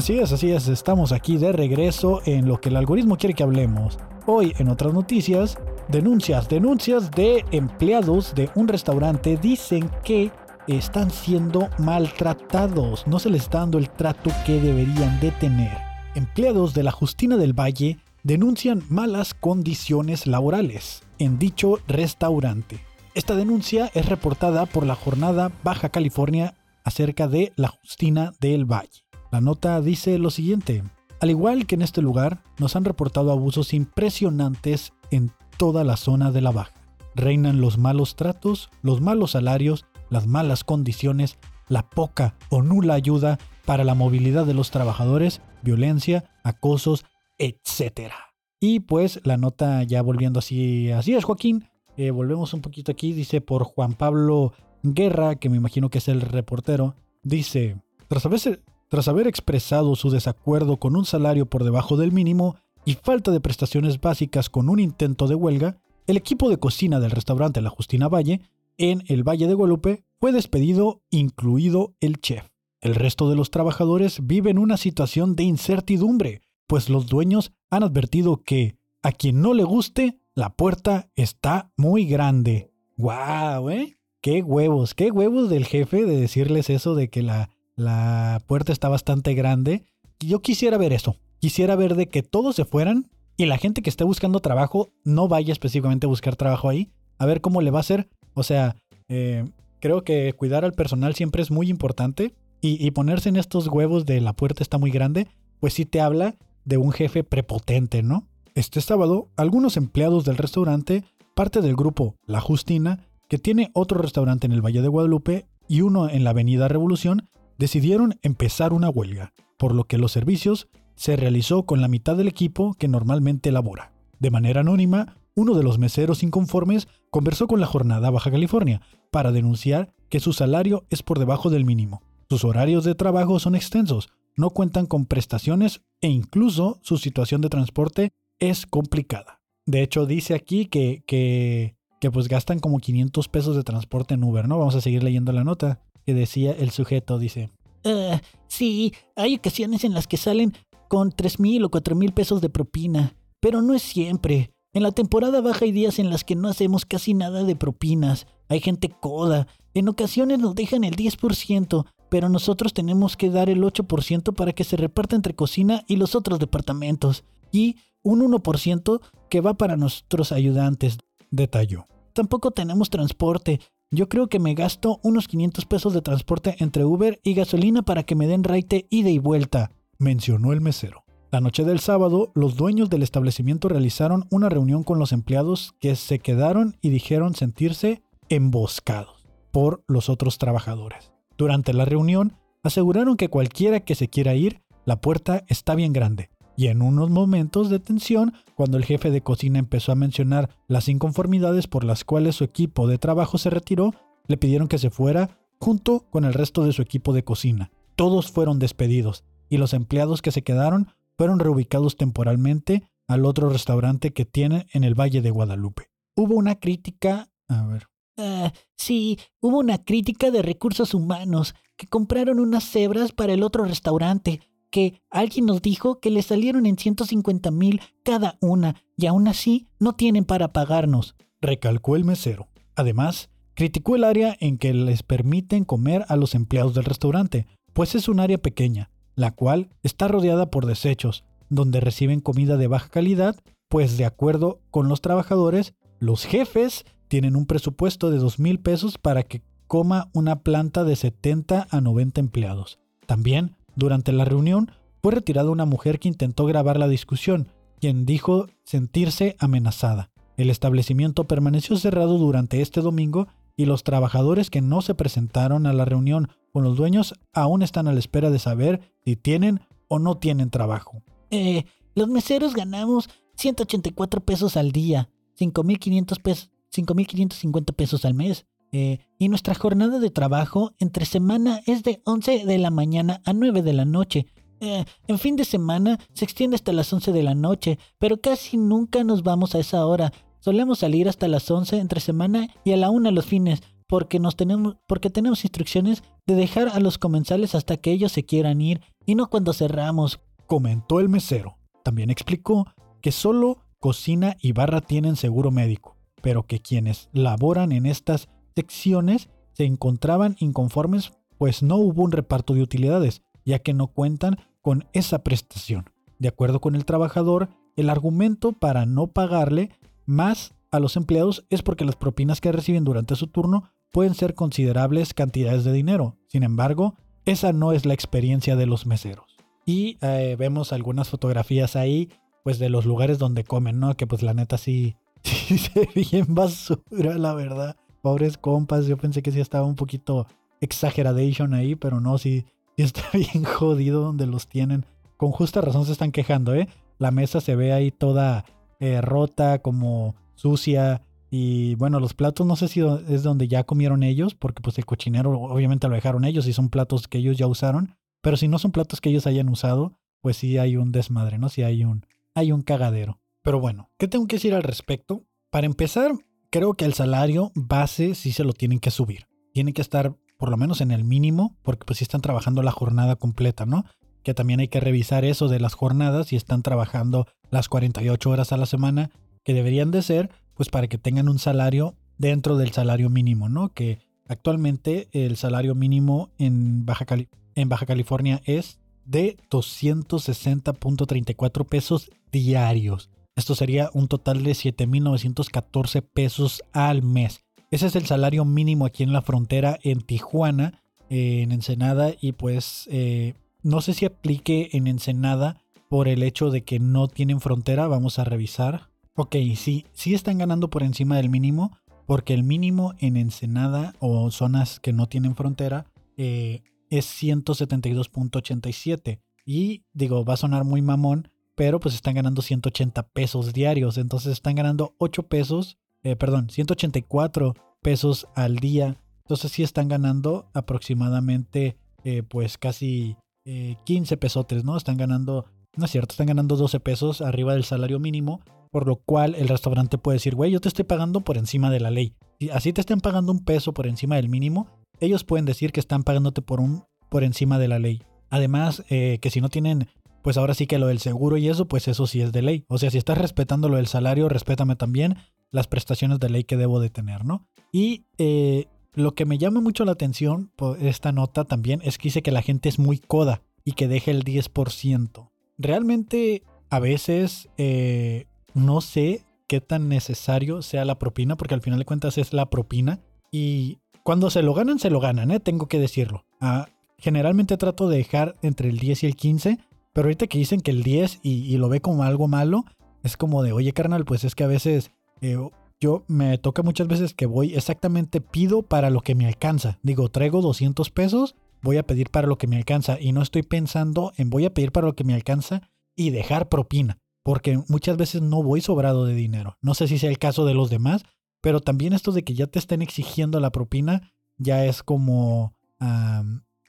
Así es, así es, estamos aquí de regreso en lo que el algoritmo quiere que hablemos. Hoy en otras noticias, denuncias, denuncias de empleados de un restaurante dicen que están siendo maltratados, no se les está dando el trato que deberían de tener. Empleados de la Justina del Valle denuncian malas condiciones laborales en dicho restaurante. Esta denuncia es reportada por la jornada Baja California acerca de la Justina del Valle. La nota dice lo siguiente. Al igual que en este lugar, nos han reportado abusos impresionantes en toda la zona de la baja. Reinan los malos tratos, los malos salarios, las malas condiciones, la poca o nula ayuda para la movilidad de los trabajadores, violencia, acosos, etc. Y pues la nota ya volviendo así, así es Joaquín, eh, volvemos un poquito aquí, dice por Juan Pablo Guerra, que me imagino que es el reportero, dice, tras haberse, tras haber expresado su desacuerdo con un salario por debajo del mínimo y falta de prestaciones básicas con un intento de huelga, el equipo de cocina del restaurante La Justina Valle, en el Valle de Guadalupe, fue despedido, incluido el chef. El resto de los trabajadores viven una situación de incertidumbre, pues los dueños han advertido que a quien no le guste, la puerta está muy grande. ¡Guau! ¿eh? ¡Qué huevos! ¡Qué huevos del jefe de decirles eso de que la, la puerta está bastante grande. Yo quisiera ver eso. Quisiera ver de que todos se fueran y la gente que esté buscando trabajo no vaya específicamente a buscar trabajo ahí. A ver cómo le va a hacer. O sea, eh, creo que cuidar al personal siempre es muy importante. Y, ponerse en estos huevos de la puerta está muy grande, pues sí te habla de un jefe prepotente, ¿no? Este sábado, algunos empleados del restaurante, parte del grupo La Justina, que tiene otro restaurante en el Valle de Guadalupe y uno en la Avenida Revolución, decidieron empezar una huelga, por lo que los servicios se realizó con la mitad del equipo que normalmente labora. De manera anónima, uno de los meseros inconformes conversó con la jornada Baja California para denunciar que su salario es por debajo del mínimo. Sus horarios de trabajo son extensos, no cuentan con prestaciones e incluso su situación de transporte es complicada. De hecho, dice aquí que, que, que pues gastan como 500 pesos de transporte en Uber, ¿no? Vamos a seguir leyendo la nota decía el sujeto, dice. Uh, sí, hay ocasiones en las que salen con tres mil o cuatro mil pesos de propina, pero no es siempre. En la temporada baja hay días en las que no hacemos casi nada de propinas. Hay gente coda. En ocasiones nos dejan el 10%, pero nosotros tenemos que dar el 8% para que se reparta entre cocina y los otros departamentos. Y un 1% que va para nuestros ayudantes, detalló. Tampoco tenemos transporte, yo creo que me gasto unos 500 pesos de transporte entre Uber y gasolina para que me den raite ida y vuelta, mencionó el mesero. La noche del sábado, los dueños del establecimiento realizaron una reunión con los empleados que se quedaron y dijeron sentirse emboscados por los otros trabajadores. Durante la reunión, aseguraron que cualquiera que se quiera ir, la puerta está bien grande, y en unos momentos de tensión, cuando el jefe de cocina empezó a mencionar las inconformidades por las cuales su equipo de trabajo se retiró, le pidieron que se fuera junto con el resto de su equipo de cocina. Todos fueron despedidos y los empleados que se quedaron fueron reubicados temporalmente al otro restaurante que tiene en el Valle de Guadalupe. Hubo una crítica... A ver. Ah, sí, hubo una crítica de recursos humanos que compraron unas cebras para el otro restaurante que alguien nos dijo que le salieron en 150 mil cada una y aún así no tienen para pagarnos, recalcó el mesero. Además, criticó el área en que les permiten comer a los empleados del restaurante, pues es un área pequeña, la cual está rodeada por desechos, donde reciben comida de baja calidad, pues de acuerdo con los trabajadores, los jefes tienen un presupuesto de 2 mil pesos para que coma una planta de 70 a 90 empleados. También durante la reunión fue retirada una mujer que intentó grabar la discusión, quien dijo sentirse amenazada. El establecimiento permaneció cerrado durante este domingo y los trabajadores que no se presentaron a la reunión con los dueños aún están a la espera de saber si tienen o no tienen trabajo. Eh, los meseros ganamos 184 pesos al día, 5.500 pesos, 5.550 pesos al mes. Eh, y nuestra jornada de trabajo entre semana es de 11 de la mañana a 9 de la noche. Eh, en fin de semana se extiende hasta las 11 de la noche, pero casi nunca nos vamos a esa hora. Solemos salir hasta las 11 entre semana y a la 1 los fines, porque, nos tenemos, porque tenemos instrucciones de dejar a los comensales hasta que ellos se quieran ir y no cuando cerramos, comentó el mesero. También explicó que solo cocina y barra tienen seguro médico, pero que quienes laboran en estas secciones se encontraban inconformes pues no hubo un reparto de utilidades, ya que no cuentan con esa prestación. De acuerdo con el trabajador, el argumento para no pagarle más a los empleados es porque las propinas que reciben durante su turno pueden ser considerables cantidades de dinero. Sin embargo, esa no es la experiencia de los meseros. Y eh, vemos algunas fotografías ahí, pues de los lugares donde comen, ¿no? Que pues la neta sí, sí se ve basura, la verdad. Pobres compas, yo pensé que sí estaba un poquito exageradation ahí, pero no, sí, está bien jodido donde los tienen. Con justa razón se están quejando, ¿eh? La mesa se ve ahí toda eh, rota, como sucia. Y bueno, los platos no sé si es donde ya comieron ellos, porque pues el cochinero obviamente lo dejaron ellos y son platos que ellos ya usaron. Pero si no son platos que ellos hayan usado, pues sí hay un desmadre, ¿no? Sí hay un, hay un cagadero. Pero bueno, ¿qué tengo que decir al respecto? Para empezar, creo que el salario base sí se lo tienen que subir. Tiene que estar por lo menos en el mínimo, porque pues si están trabajando la jornada completa, ¿no? Que también hay que revisar eso de las jornadas, si están trabajando las 48 horas a la semana, que deberían de ser, pues para que tengan un salario dentro del salario mínimo, ¿no? Que actualmente el salario mínimo en Baja, en Baja California es de 260.34 pesos diarios. Esto sería un total de 7.914 pesos al mes. Ese es el salario mínimo aquí en la frontera en Tijuana, en Ensenada, y pues eh, no sé si aplique en Ensenada por el hecho de que no tienen frontera. Vamos a revisar. Ok, sí, sí están ganando por encima del mínimo, porque el mínimo en Ensenada o zonas que no tienen frontera eh, es 172.87. Y digo, va a sonar muy mamón, pero pues están ganando 180 pesos diarios. Entonces están ganando 8 pesos, eh, perdón, 184 pesos al día. Entonces sí están ganando aproximadamente eh, pues casi 15 pesotes, ¿no? Están ganando, no es cierto, están ganando 12 pesos arriba del salario mínimo. Por lo cual el restaurante puede decir, güey, yo te estoy pagando por encima de la ley. Si así te estén pagando un peso por encima del mínimo, ellos pueden decir que están pagándote por un por encima de la ley. Además, eh, que si no tienen, pues ahora sí que lo del seguro y eso, pues eso sí es de ley. O sea, si estás respetando lo del salario, respétame también las prestaciones de ley que debo de tener, ¿no? Y eh, lo que me llama mucho la atención por esta nota también es que dice que la gente es muy coda y que deje el 10%. Realmente, a veces, eh, no sé qué tan necesario sea la propina, porque al final de cuentas es la propina. Y cuando se lo ganan, se lo ganan, ¿eh? tengo que decirlo. Ah, generalmente trato de dejar entre el 10 y el 15, pero ahorita que dicen que el 10 y, lo ve como algo malo, es como de, oye carnal, pues es que a veces eh, yo me toca muchas veces que voy exactamente pido para lo que me alcanza. Digo, traigo 200 pesos, voy a pedir para lo que me alcanza y no estoy pensando en voy a pedir para lo que me alcanza y dejar propina, porque muchas veces no voy sobrado de dinero. No sé si sea el caso de los demás, pero también esto de que ya te estén exigiendo la propina ya es como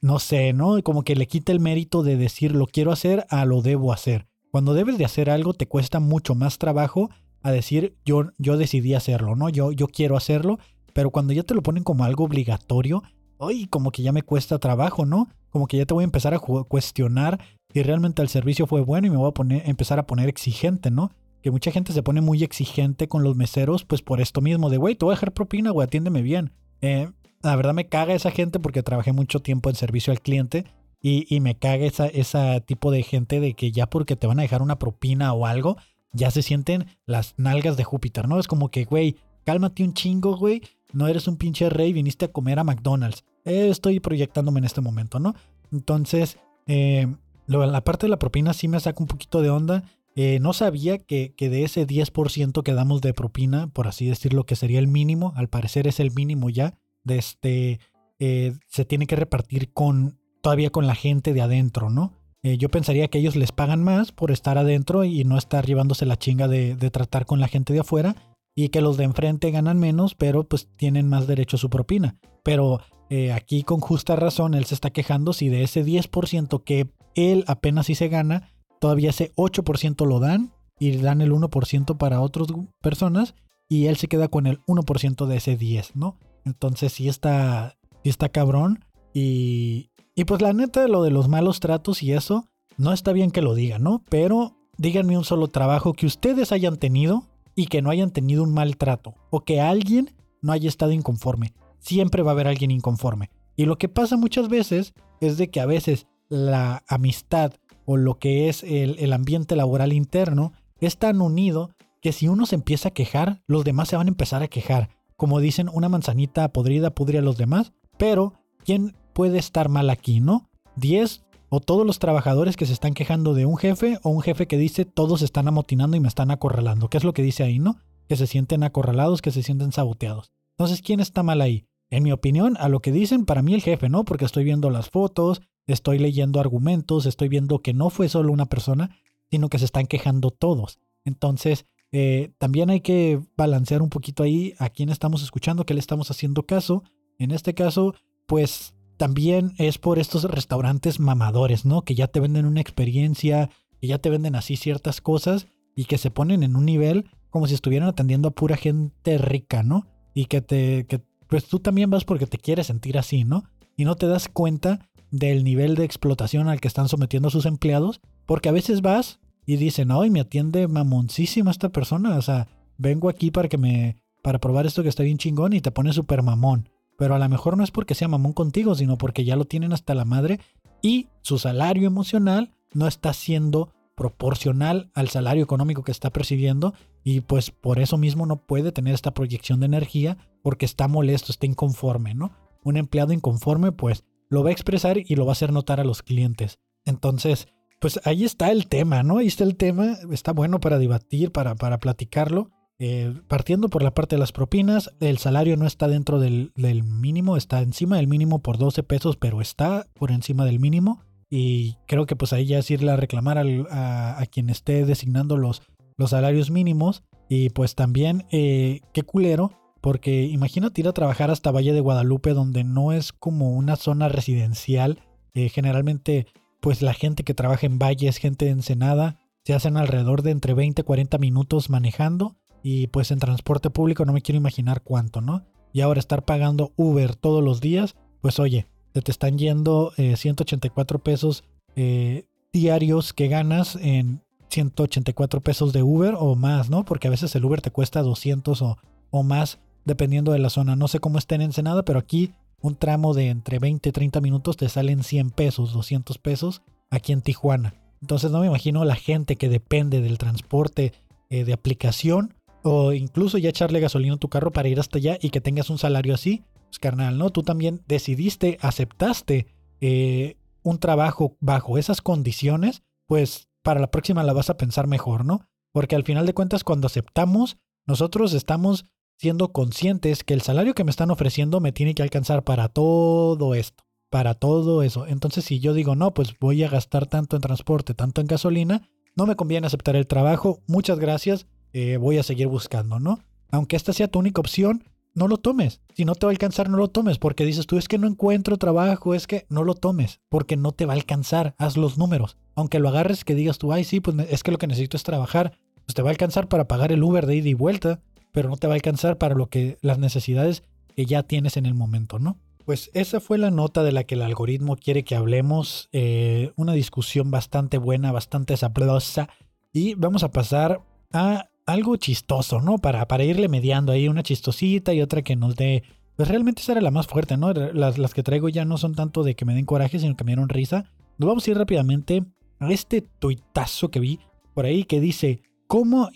no sé, ¿no? Como que le quita el mérito de decir lo quiero hacer a lo debo hacer. Cuando debes de hacer algo te cuesta mucho más trabajo a decir yo, yo decidí hacerlo, ¿no? Yo, yo quiero hacerlo, pero cuando ya te lo ponen como algo obligatorio, hoy como que ya me cuesta trabajo, ¿no? Como que ya te voy a empezar a cuestionar si realmente el servicio fue bueno y me voy a poner, empezar a poner exigente, ¿no? Que mucha gente se pone muy exigente con los meseros, pues por esto mismo, de, güey, te voy a dejar propina, güey, atiéndeme bien. Eh, la verdad me caga esa gente porque trabajé mucho tiempo en servicio al cliente y, me caga esa, ese tipo de gente de que ya porque te van a dejar una propina o algo, ya se sienten las nalgas de Júpiter, ¿no? Es como que, güey, cálmate un chingo, güey. No eres un pinche rey, viniste a comer a McDonald's. Eh, estoy proyectándome en este momento, ¿no? Entonces, eh, la parte de la propina sí me saca un poquito de onda. Eh, no sabía que, que, de ese 10% que damos de propina, por así decirlo, que sería el mínimo, al parecer es el mínimo ya, de este, eh, se tiene que repartir con todavía con la gente de adentro, ¿no? Eh, yo pensaría que ellos les pagan más por estar adentro y no estar llevándose la chinga de, tratar con la gente de afuera y que los de enfrente ganan menos, pero pues tienen más derecho a su propina. Pero eh, aquí con justa razón él se está quejando si de ese 10% que él apenas si se gana, todavía ese 8% lo dan y dan el 1% para otras personas y él se queda con el 1% de ese 10, ¿no? Entonces sí está, sí está cabrón y, y pues la neta, lo de los malos tratos y eso, no está bien que lo digan, ¿no? Pero díganme un solo trabajo que ustedes hayan tenido y que no hayan tenido un mal trato o que alguien no haya estado inconforme. Siempre va a haber alguien inconforme. Y lo que pasa muchas veces es de que a veces la amistad o lo que es el, el ambiente laboral interno es tan unido que si uno se empieza a quejar, los demás se van a empezar a quejar. Como dicen, una manzanita podrida pudre a los demás, pero ¿quién puede estar mal aquí, no? 10 o todos los trabajadores que se están quejando de un jefe o un jefe que dice todos están amotinando y me están acorralando. ¿Qué es lo que dice ahí, no? Que se sienten acorralados, que se sienten saboteados. Entonces, ¿quién está mal ahí? En mi opinión, a lo que dicen, para mí el jefe, ¿no? Porque estoy viendo las fotos, estoy leyendo argumentos, estoy viendo que no fue solo una persona, sino que se están quejando todos. Entonces, eh, también hay que balancear un poquito ahí a quién estamos escuchando, qué le estamos haciendo caso. En este caso, pues también es por estos restaurantes mamadores, ¿no? Que ya te venden una experiencia, que ya te venden así ciertas cosas y que se ponen en un nivel como si estuvieran atendiendo a pura gente rica, ¿no? Y que te, que, pues tú también vas porque te quieres sentir así, ¿no? Y no te das cuenta del nivel de explotación al que están sometiendo a sus empleados, porque a veces vas y dicen, ay, me atiende mamoncísima esta persona, o sea, vengo aquí para que me, para probar esto que está bien chingón y te pone súper mamón pero a lo mejor no es porque sea mamón contigo, sino porque ya lo tienen hasta la madre y su salario emocional no está siendo proporcional al salario económico que está percibiendo y pues por eso mismo no puede tener esta proyección de energía porque está molesto, está inconforme, ¿no? Un empleado inconforme pues lo va a expresar y lo va a hacer notar a los clientes. Entonces, pues ahí está el tema, ¿no? Ahí está el tema, está bueno para debatir, para, para platicarlo eh, partiendo por la parte de las propinas, el salario no está dentro del, mínimo, está encima del mínimo por 12 pesos, pero está por encima del mínimo. Y creo que pues ahí ya es irle a reclamar a, quien esté designando los, los salarios mínimos. Y pues también, eh, qué culero, porque imagínate ir a trabajar hasta Valle de Guadalupe, donde no es como una zona residencial. Generalmente, pues la gente que trabaja en Valle es gente de Ensenada. Se hacen alrededor de entre 20 y 40 minutos manejando. Y pues en transporte público no me quiero imaginar cuánto, ¿no? Y ahora estar pagando Uber todos los días, pues oye, te, te están yendo 184 eh, pesos eh, diarios que ganas en 184 pesos de Uber o más, ¿no? Porque a veces el Uber te cuesta 200 o, o más dependiendo de la zona. No sé cómo está en Ensenada, pero aquí un tramo de entre 20 y 30 minutos te salen 100 pesos, 200 pesos aquí en Tijuana. Entonces no me imagino la gente que depende del transporte eh, de aplicación o incluso ya echarle gasolina a tu carro para ir hasta allá y que tengas un salario así, pues carnal, ¿no? Tú también decidiste, aceptaste eh, un trabajo bajo esas condiciones, pues para la próxima la vas a pensar mejor, ¿no? Porque al final de cuentas cuando aceptamos, nosotros estamos siendo conscientes que el salario que me están ofreciendo me tiene que alcanzar para todo esto, para todo eso. Entonces si yo digo, no, pues voy a gastar tanto en transporte, tanto en gasolina, no me conviene aceptar el trabajo, muchas gracias, eh, voy a seguir buscando, ¿no? Aunque esta sea tu única opción, no lo tomes. Si no te va a alcanzar, no lo tomes, porque dices tú es que no encuentro trabajo, es que no lo tomes, porque no te va a alcanzar. Haz los números. Aunque lo agarres, que digas tú, ay, sí, pues es que lo que necesito es trabajar, pues te va a alcanzar para pagar el Uber de ida y vuelta, pero no te va a alcanzar para lo que las necesidades que ya tienes en el momento, ¿no? Pues esa fue la nota de la que el algoritmo quiere que hablemos. Eh, una discusión bastante buena, bastante sabrosa. Y vamos a pasar a algo chistoso, ¿no? Para, para irle mediando ahí una chistosita y otra que nos dé... Pues realmente esa era la más fuerte, ¿no? Las, las que traigo ya no son tanto de que me den coraje, sino que me dieron risa. Nos vamos a ir rápidamente a este tuitazo que vi por ahí que dice, ¿cómo,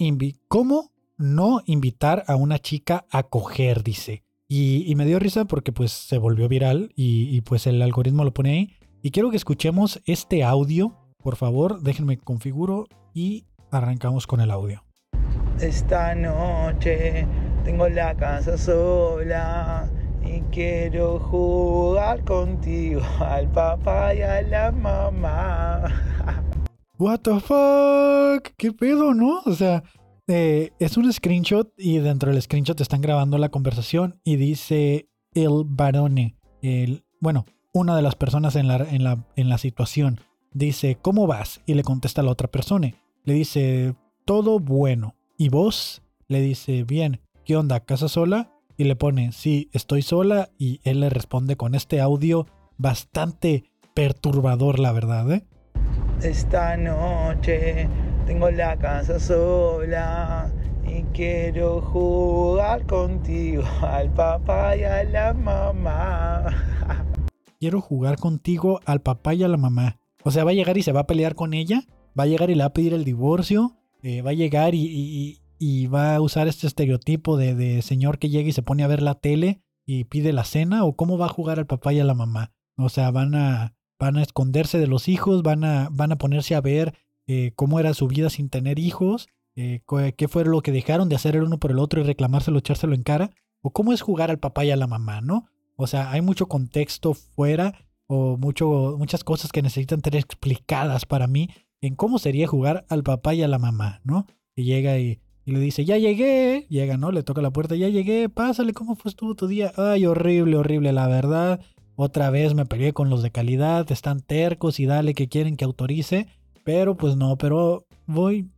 cómo no invitar a una chica a coger? Dice. Y, y me dio risa porque pues se volvió viral y, y pues el algoritmo lo pone ahí. Y quiero que escuchemos este audio. Por favor, déjenme configuro y arrancamos con el audio. Esta noche tengo la casa sola y quiero jugar contigo al papá y a la mamá. What the fuck? ¿Qué pedo, no? O sea, eh, es un screenshot y dentro del screenshot están grabando la conversación y dice el varone, el, bueno, una de las personas en la, en la, en la situación, dice, ¿cómo vas? Y le contesta a la otra persona. Le dice, todo bueno. ¿Y vos? Le dice, bien. ¿Qué onda? ¿Casa sola? Y le pone, sí, estoy sola. Y él le responde con este audio bastante perturbador, la verdad, ¿eh? Esta noche tengo la casa sola y quiero jugar contigo al papá y a la mamá. Quiero jugar contigo al papá y a la mamá. O sea, va a llegar y se va a pelear con ella, va a llegar y le va a pedir el divorcio, eh, va a llegar y, va a usar este estereotipo de, señor que llega y se pone a ver la tele y pide la cena, o cómo va a jugar al papá y a la mamá. O sea, van a, van a esconderse de los hijos, van a, van a ponerse a ver eh, cómo era su vida sin tener hijos, eh, qué fue lo que dejaron de hacer el uno por el otro y reclamárselo, echárselo en cara, o cómo es jugar al papá y a la mamá, ¿no? O sea, hay mucho contexto fuera o muchas cosas que necesitan ser explicadas para mí en cómo sería jugar al papá y a la mamá, ¿no? Y llega y, le dice, ya llegué, llega, ¿no? Le toca la puerta, ya llegué, pásale, ¿cómo fue tu día? Ay, horrible, horrible, la verdad. Otra vez me peleé con los de calidad, están tercos y dale que quieren que autorice. Pero pues no, pero voy,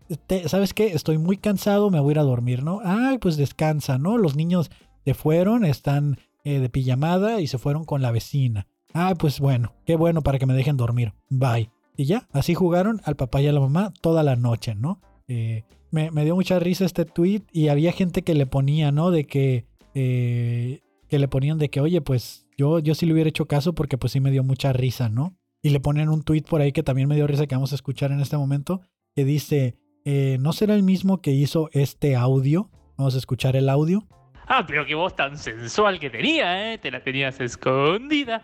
¿sabes qué? Estoy muy cansado, me voy a ir a dormir, ¿no? Ay, pues descansa, ¿no? Los niños se fueron, están eh, de pijamada y se fueron con la vecina. Ah, pues bueno, qué bueno para que me dejen dormir. Bye. Y ya, así jugaron al papá y a la mamá toda la noche, ¿no? Eh, me, dio mucha risa este tweet y había gente que le ponía, ¿no? De que, eh, que le ponían de que, oye, pues yo, yo sí le hubiera hecho caso porque pues sí me dio mucha risa, ¿no? Y le ponen un tweet por ahí que también me dio risa que vamos a escuchar en este momento, que dice, eh, ¿no será el mismo que hizo este audio? Vamos a escuchar el audio. Ah, pero qué voz tan sensual que tenía, ¿eh? Te la tenías escondida.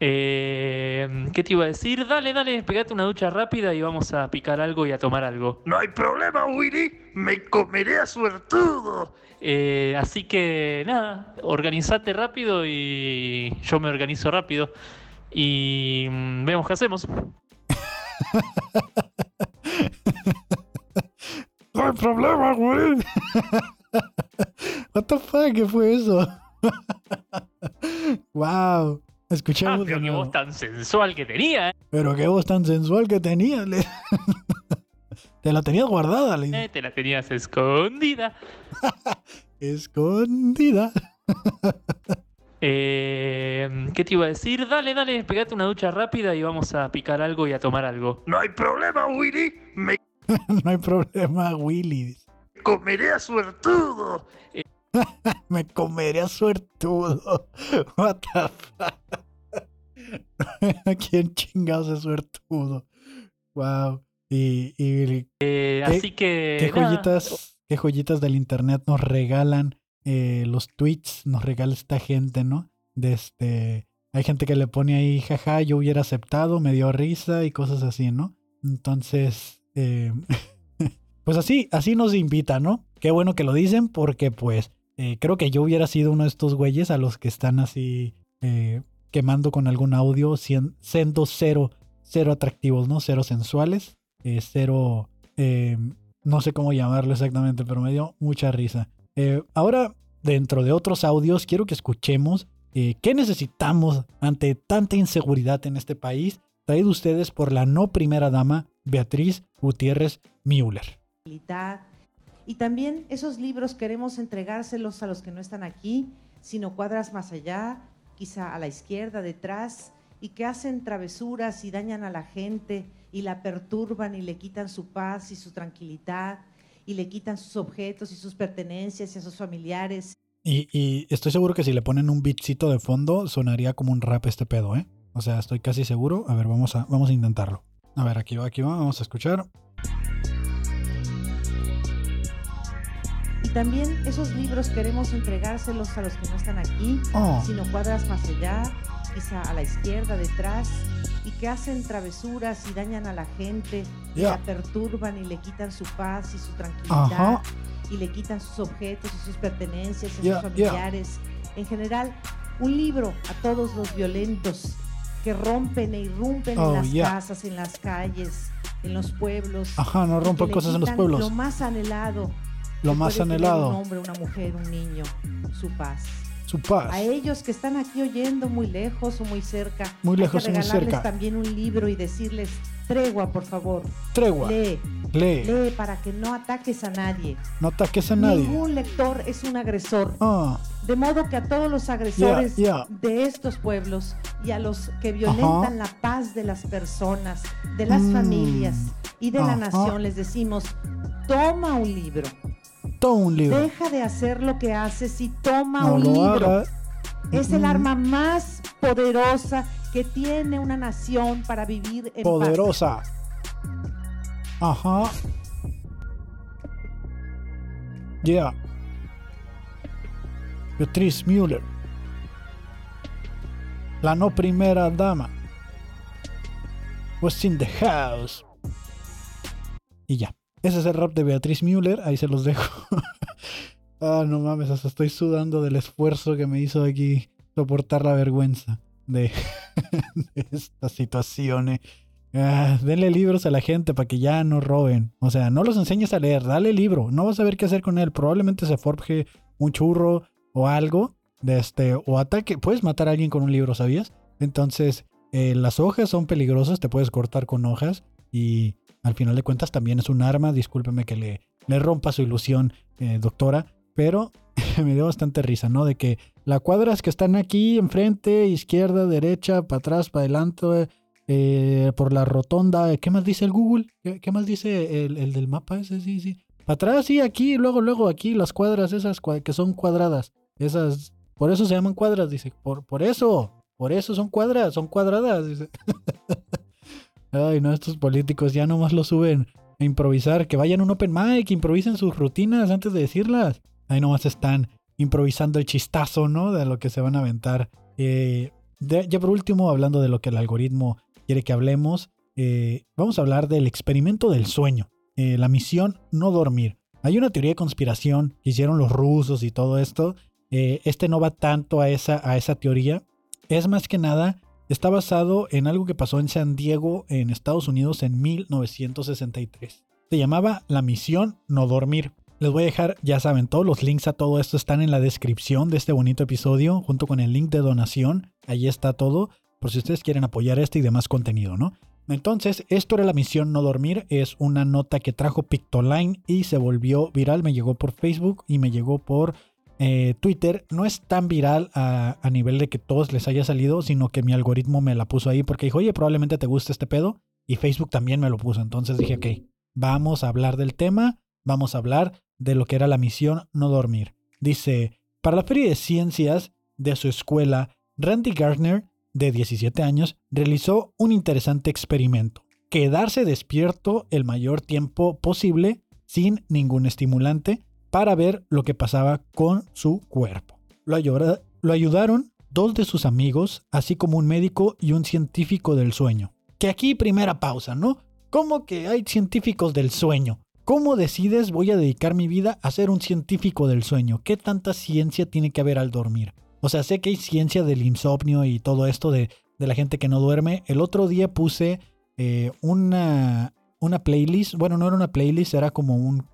Eh, ¿Qué te iba a decir? Dale, dale, pegate una ducha rápida y vamos a picar algo y a tomar algo. No hay problema, Willy. Me comeré a suertudo. Eh, así que nada, organizate rápido y yo me organizo rápido. Y mm, vemos qué hacemos. no hay problema, güey. What the fuck, ¿qué fue eso? wow. Escuchemos. Ah, pero qué voz tan sensual que tenía. ¿eh? Pero qué voz tan sensual que tenía. te la tenías guardada, le... Eh, te la tenías escondida. escondida. Eh, ¿Qué te iba a decir? Dale, dale, pegate una ducha rápida y vamos a picar algo y a tomar algo. No hay problema, Willy. Me... no hay problema, Willy. Comeré a suertudo. Eh, Me comeré a suertudo. What the fuck? ¿Quién chingados es suertudo? Wow. Y, eh, así que. ¿qué joyitas, qué joyitas del internet nos regalan eh, los tweets? Nos regala esta gente, ¿no? De este. Hay gente que le pone ahí, jaja, yo hubiera aceptado, me dio risa y cosas así, ¿no? Entonces. Eh, pues así, así nos invita, ¿no? Qué bueno que lo dicen porque pues eh, creo que yo hubiera sido uno de estos güeyes a los que están así eh, quemando con algún audio, siendo cero, cero atractivos, ¿no? Cero sensuales, cero, no sé cómo llamarlo exactamente, pero me dio mucha risa. Ahora, dentro de otros audios, quiero que escuchemos qué necesitamos ante tanta inseguridad en este país, traído ustedes por la no primera dama, Beatriz Gutiérrez Müller. Y también esos libros queremos entregárselos a los que no están aquí, sino cuadras más allá, quizá a la izquierda, detrás, y que hacen travesuras y dañan a la gente y la perturban y le quitan su paz y su tranquilidad y le quitan sus objetos y sus pertenencias y a sus familiares. Y, estoy seguro que si le ponen un bitcito de fondo sonaría como un rap este pedo, ¿eh? O sea, estoy casi seguro. A ver, vamos a, vamos a intentarlo. A ver, aquí va, aquí va, vamos a escuchar. también esos libros queremos entregárselos a los que no están aquí, oh. sino cuadras más allá, quizá a la izquierda, detrás, y que hacen travesuras y dañan a la gente, y la perturban y le quitan su paz y su tranquilidad, y le quitan sus objetos y sus pertenencias y sus familiares. En general, Un libro a todos los violentos que rompen e irrumpen Oh, en las yeah. casas, en las calles, en los pueblos. Ajá, no le cosas en los pueblos. Lo más anhelado. Lo más anhelado. Un hombre, una mujer, un niño, su paz. Su paz. A ellos que están aquí oyendo muy lejos o muy cerca. Muy hay lejos que o muy regalarles cerca. también un libro y decirles, tregua, por favor. Tregua. Lee, Lee. lee para que no ataques a nadie. No ataques a nadie. Ningún lector es un agresor. Ah, De modo que a todos los agresores Yeah, de estos pueblos y a los que violentan la paz de las personas, de las Mm. familias y de la nación, les decimos, toma un libro. Todo un libro. Deja de hacer lo que haces y toma no un libro. Es el Mm, arma más poderosa que tiene una nación para vivir en paz. Poderosa. Ajá. Yeah. Beatriz Müller. La no primera dama. Was in the house. Y ya. Ese es el rap de Beatriz Müller. Ahí se los dejo. ah, no mames, estoy sudando del esfuerzo que me hizo aquí soportar la vergüenza de, de esta situación. eh. Ah, denle libros a la gente para que ya no roben. O sea, no los enseñes a leer, dale libro. No vas a ver qué hacer con él. Probablemente se forje un churro o algo. De este, o ataque. Puedes matar a alguien con un libro, ¿sabías? Entonces, eh, las hojas son peligrosas, te puedes cortar con hojas. Y al final de cuentas también es un arma. Discúlpeme que le, le rompa su ilusión, eh, doctora. Pero me dio bastante risa, ¿no? De que las cuadras que están aquí enfrente, izquierda, derecha, para atrás, para adelante, eh, por la rotonda. ¿Qué más dice el Google? ¿Qué, más dice el, el del mapa ese? Sí, sí. Para atrás, sí, aquí, luego, luego, aquí, las cuadras esas que son cuadradas. Esas, por eso se llaman cuadras, dice. Por, por eso, por eso son cuadras, son cuadradas, dice. Ay, no, estos políticos ya nomás lo suben a improvisar. Que vayan a un open mic, improvisen sus rutinas antes de decirlas. Ahí nomás están improvisando el chistazo, ¿no? De lo que se van a aventar. Eh, ya por último, hablando de lo que el algoritmo quiere que hablemos, eh, vamos a hablar del experimento del sueño, eh, la misión no dormir. Hay una teoría de conspiración que hicieron los rusos y todo esto. Este no va tanto a esa, a esa teoría. Es más que nada, está basado en algo que pasó en San Diego, en Estados Unidos, en 1963. Se llamaba la misión no dormir. Les voy a dejar, ya saben, todos los links a todo esto están en la descripción de este bonito episodio, junto con el link de donación. Ahí está todo, por si ustedes quieren apoyar este y demás contenido, ¿no? Entonces, esto era la misión no dormir. Es una nota que trajo Pictoline y se volvió viral. Me llegó por Facebook y me llegó por eh, Twitter. No es tan viral a, a nivel de que todos les haya salido, sino que mi algoritmo me la puso ahí porque dijo, oye, probablemente te guste este pedo. Y Facebook también me lo puso. Entonces dije, ok, vamos a hablar del tema. Vamos a hablar de lo que era la misión no dormir. Dice, para la feria de ciencias de su escuela, Randy Gardner, de 17 años, realizó un interesante experimento. Quedarse despierto el mayor tiempo posible sin ningún estimulante para ver lo que pasaba con su cuerpo. Lo, ayuda- lo ayudaron dos de sus amigos, así como un médico y un científico del sueño. Que aquí primera pausa, ¿no? ¿Cómo que hay científicos del sueño? ¿Cómo decides voy a dedicar mi vida a ser un científico del sueño? ¿Qué tanta ciencia tiene que haber al dormir? O sea, sé que hay ciencia del insomnio y todo esto de, de la gente que no duerme. El otro día puse eh, una, una playlist. Bueno, no era una playlist, era como un-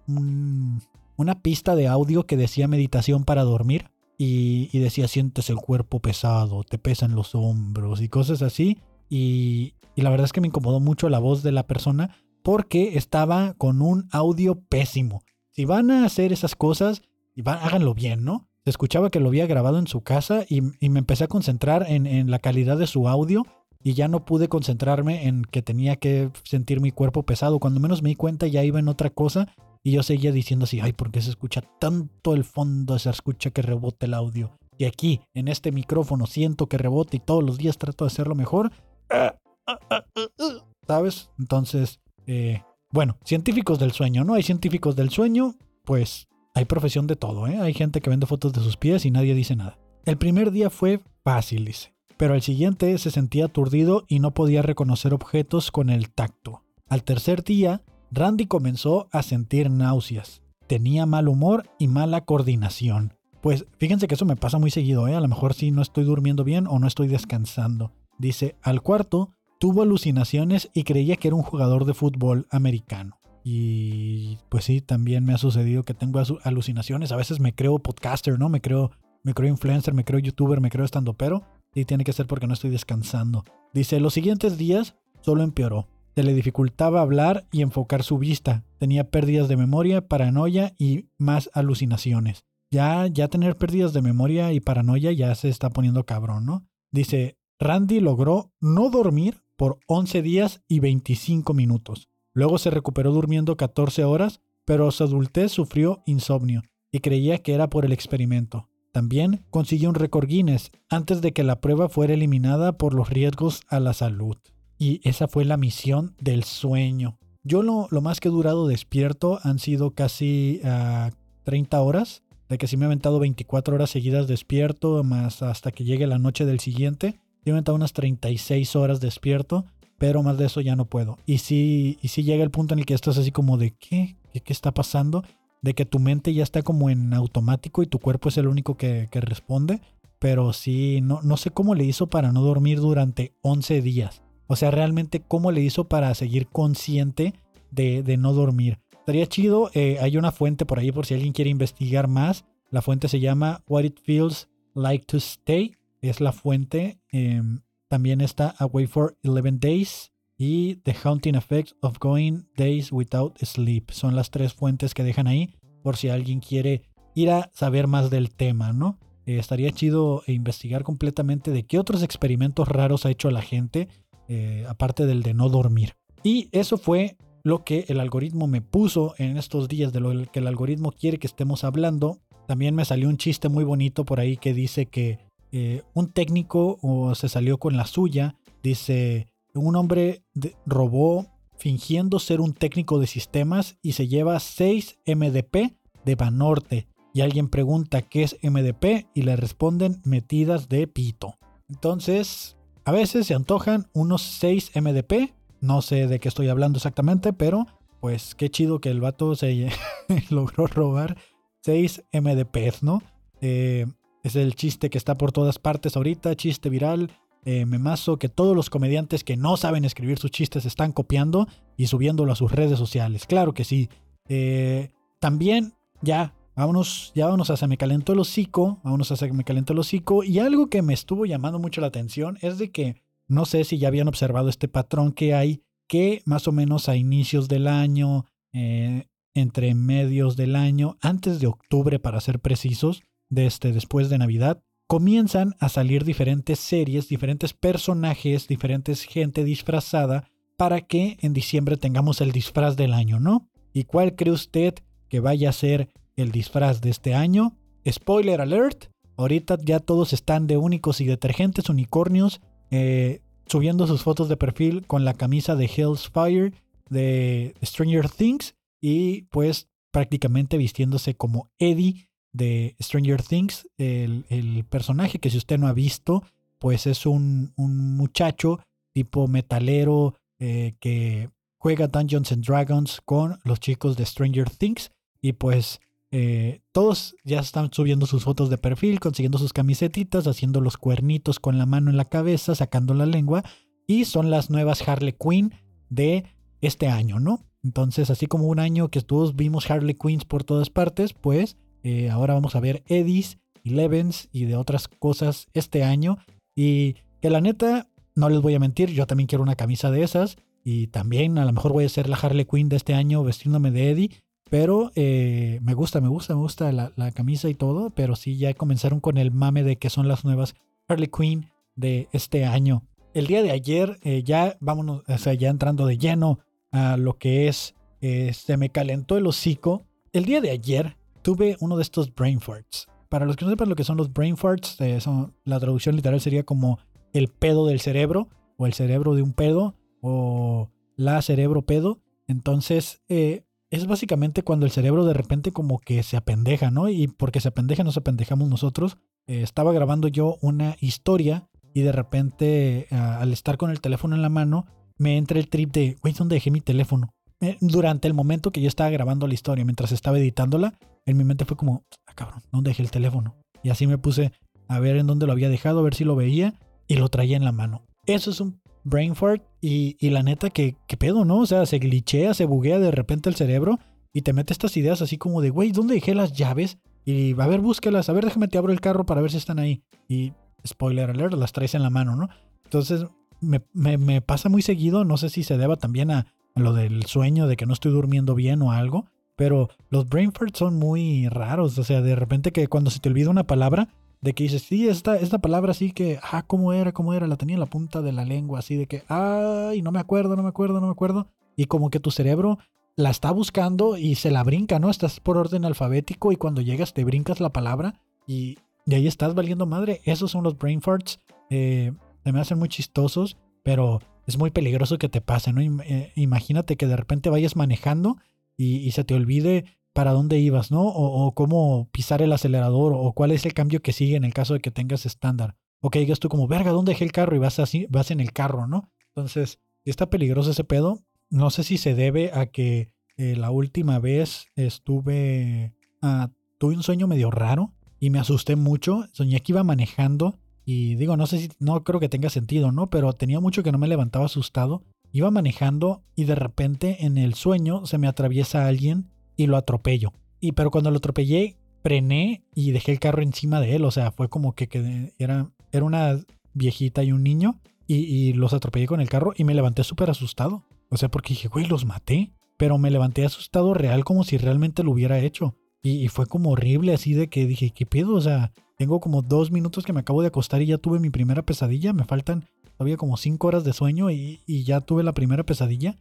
una pista de audio que decía meditación para dormir. Y, decía, sientes el cuerpo pesado, te pesan los hombros y cosas así. Y, la verdad es que me incomodó mucho la voz de la persona porque estaba con un audio pésimo. Si van a hacer esas cosas, háganlo bien, ¿no? Se escuchaba que lo había grabado en su casa y, y me empecé a concentrar en, en la calidad de su audio y ya no pude concentrarme en que tenía que sentir mi cuerpo pesado. Cuando menos me di cuenta ya iba en otra cosa y yo seguía diciendo así, ay, ¿por qué se escucha tanto el fondo? Se escucha que rebote el audio. Y aquí, en este micrófono, siento que rebote y todos los días trato de hacerlo mejor. ¿Sabes? Entonces, eh, bueno, científicos del sueño, ¿no? Hay científicos del sueño, pues hay profesión de todo, ¿eh? Hay gente que vende fotos de sus pies y nadie dice nada. El primer día fue fácil, dice. Pero al siguiente se sentía aturdido y no podía reconocer objetos con el tacto. Al tercer día, Randy comenzó a sentir náuseas. Tenía mal humor y mala coordinación. pues fíjense que eso me pasa muy seguido, ¿eh? A lo mejor sí no estoy durmiendo bien o no estoy descansando. Dice, al cuarto tuvo alucinaciones y creía que era un jugador de fútbol americano. Y pues sí, también me ha sucedido que tengo alucinaciones. A veces me creo podcaster, ¿no? Me creo, me creo influencer, me creo youtuber, me creo estando pero. Y tiene que ser porque no estoy descansando. Dice, los siguientes días solo empeoró. Se le dificultaba hablar y enfocar su vista. Tenía pérdidas de memoria, paranoia y más alucinaciones. Ya, ya tener pérdidas de memoria y paranoia ya se está poniendo cabrón, ¿no? Dice, Randy logró no dormir por 11 días y 25 minutos. Luego se recuperó durmiendo 14 horas, pero su adultez sufrió insomnio y creía que era por el experimento. También consiguió un récord Guinness antes de que la prueba fuera eliminada por los riesgos a la salud. Y esa fue la misión del sueño. Yo lo, más que he durado despierto han sido casi 30 ah, horas, de que sí me he aventado 24 horas seguidas despierto, más hasta que llegue la noche del siguiente. He aventado unas 36 horas despierto, pero más de eso ya no puedo. Y si y si llega el punto en el que estás así como de ¿qué? ¿Qué, está pasando? De que tu mente ya está como en automático y tu cuerpo es el único que, responde. Pero sí, no, no sé cómo le hizo para no dormir durante 11 días. O sea, realmente cómo le hizo para seguir consciente de, no dormir. Estaría chido, eh, hay una fuente por ahí por si alguien quiere investigar más. La fuente se llama What It Feels Like to Stay. Es la fuente. Em, también está Away for 11 Days y The Haunting Effects of Going Days Without Sleep. Son las tres fuentes que dejan ahí por si alguien quiere ir a saber más del tema, ¿no? Eh, estaría chido investigar completamente de qué otros experimentos raros ha hecho la gente, eh, aparte del de no dormir. Y eso fue lo que el algoritmo me puso en estos días, de lo que el algoritmo quiere que estemos hablando. También me salió un chiste muy bonito por ahí que dice que eh, un técnico o se salió con la suya. Dice, un hombre robó fingiendo ser un técnico de sistemas y se lleva 6 MDP de Banorte. Y alguien pregunta qué es MDP y le responden metidas de pito. Entonces, a veces se antojan unos 6 MDP. No sé de qué estoy hablando exactamente, pero pues qué chido que el vato se logró robar 6 MDPs, ¿no? Eh, es el chiste que está por todas partes ahorita, chiste viral, eh, memazo, que todos los comediantes que no saben escribir sus chistes están copiando y subiéndolo a sus redes sociales. Claro que sí. Eh, también, ya, vámonos, ya vámonos a Se me calentó el hocico, vámonos a Se me calentó el hocico. Y algo que me estuvo llamando mucho la atención es de que, no sé si ya habían observado este patrón que hay, que más o menos a inicios del año, eh, entre medios del año, antes de octubre para ser precisos, de este, después de Navidad, comienzan a salir diferentes series, diferentes personajes, diferentes gente disfrazada para que en diciembre tengamos el disfraz del año, ¿no? ¿Y cuál cree usted que vaya a ser el disfraz de este año? Spoiler alert, ahorita ya todos están de únicos y detergentes unicornios eh, subiendo sus fotos de perfil con la camisa de Hell's Fire de Stranger Things y pues prácticamente vistiéndose como Eddie de Stranger Things, el, personaje que si usted no ha visto, pues es un, muchacho tipo metalero eh, que juega Dungeons and Dragons con los chicos de Stranger Things y pues eh, todos ya están subiendo sus fotos de perfil, consiguiendo sus camisetitas, haciendo los cuernitos con la mano en la cabeza, sacando la lengua y son las nuevas Harley Quinn de este año, ¿no? Entonces, así como un año que todos vimos Harley Quinns por todas partes, pues eh, ahora vamos a ver Eddies y Levens y de otras cosas este año. Y que la neta, no les voy a mentir, yo también quiero una camisa de esas. Y también a lo mejor voy a ser la Harley Quinn de este año vestiéndome de Eddie. Pero eh, me gusta, me gusta, me gusta la, camisa y todo. Pero sí, ya comenzaron con el mame de que son las nuevas Harley Quinn de este año. El día de ayer, eh, ya vámonos, o sea, ya entrando de lleno a lo que es, se me calentó el hocico. El día de ayer tuve uno de estos brain farts. Para los que no sepan lo que son los brain farts, eh, la traducción literal sería como el pedo del cerebro, o el cerebro de un pedo, o la cerebro pedo. Entonces, eh, es básicamente cuando el cerebro de repente como que se apendeja, ¿no? Y porque se apendeja, nos apendejamos nosotros. Eh, estaba grabando yo una historia y de repente, al estar con el teléfono en la mano, me entra el trip de, güey, ¿dónde dejé mi teléfono? durante el momento que yo estaba grabando la historia, mientras estaba editándola, en mi mente fue como, ah, cabrón, ¿dónde dejé el teléfono? Y así me puse a ver en dónde lo había dejado, a ver si lo veía y lo traía en la mano. Eso es un brain fart y, la neta, que, ¿qué pedo, no? O sea, se glitchea, se buguea de repente el cerebro y te mete estas ideas así como de, güey, ¿dónde dejé las llaves? Y a ver, búsquelas, a ver, déjame te abro el carro para ver si están ahí. Y spoiler alert, las traes en la mano, ¿no? Entonces me, pasa muy seguido, no sé si se deba también a, a lo del sueño, de que no estoy durmiendo bien o algo, pero los brain farts son muy raros, o sea, de repente que cuando se te olvida una palabra, de que dices, sí, esta, esta palabra sí que, ah, ¿cómo era? ¿Cómo era? La tenía en la punta de la lengua, así de que, ay, no me acuerdo, no me acuerdo, no me acuerdo. Y como que tu cerebro la está buscando y se la brinca, ¿no? Estás por orden alfabético y cuando llegas te brincas la palabra y de ahí estás valiendo madre. Esos son los brain farts. Eh, se me hacen muy chistosos, pero es muy peligroso que te pase, ¿no? Eh, imagínate que de repente vayas manejando y, y, se te olvide para dónde ibas, ¿no? O, cómo pisar el acelerador o cuál es el cambio que sigue en el caso de que tengas estándar. O que digas tú como, verga, ¿dónde dejé el carro? Y vas así, vas en el carro, ¿no? Entonces, está peligroso ese pedo. No sé si se debe a que eh, la última vez estuve... Ah, tuve un sueño medio raro y me asusté mucho. Soñé que iba manejando y digo, no sé si, no creo que tenga sentido, ¿no? Pero tenía mucho que no me levantaba asustado. Iba manejando y de repente en el sueño se me atraviesa alguien y lo atropello. Y pero cuando lo atropellé, frené y dejé el carro encima de él. O sea, fue como que, que era, era una viejita y un niño. Y, y los atropellé con el carro y me levanté súper asustado. O sea, porque dije, güey, los maté. Pero me levanté asustado real como si realmente lo hubiera hecho. Y, y, fue como horrible así de que dije, ¿qué pedo? O sea, tengo como dos minutos que me acabo de acostar y ya tuve mi primera pesadilla. Me faltan todavía como cinco horas de sueño y, y ya tuve la primera pesadilla.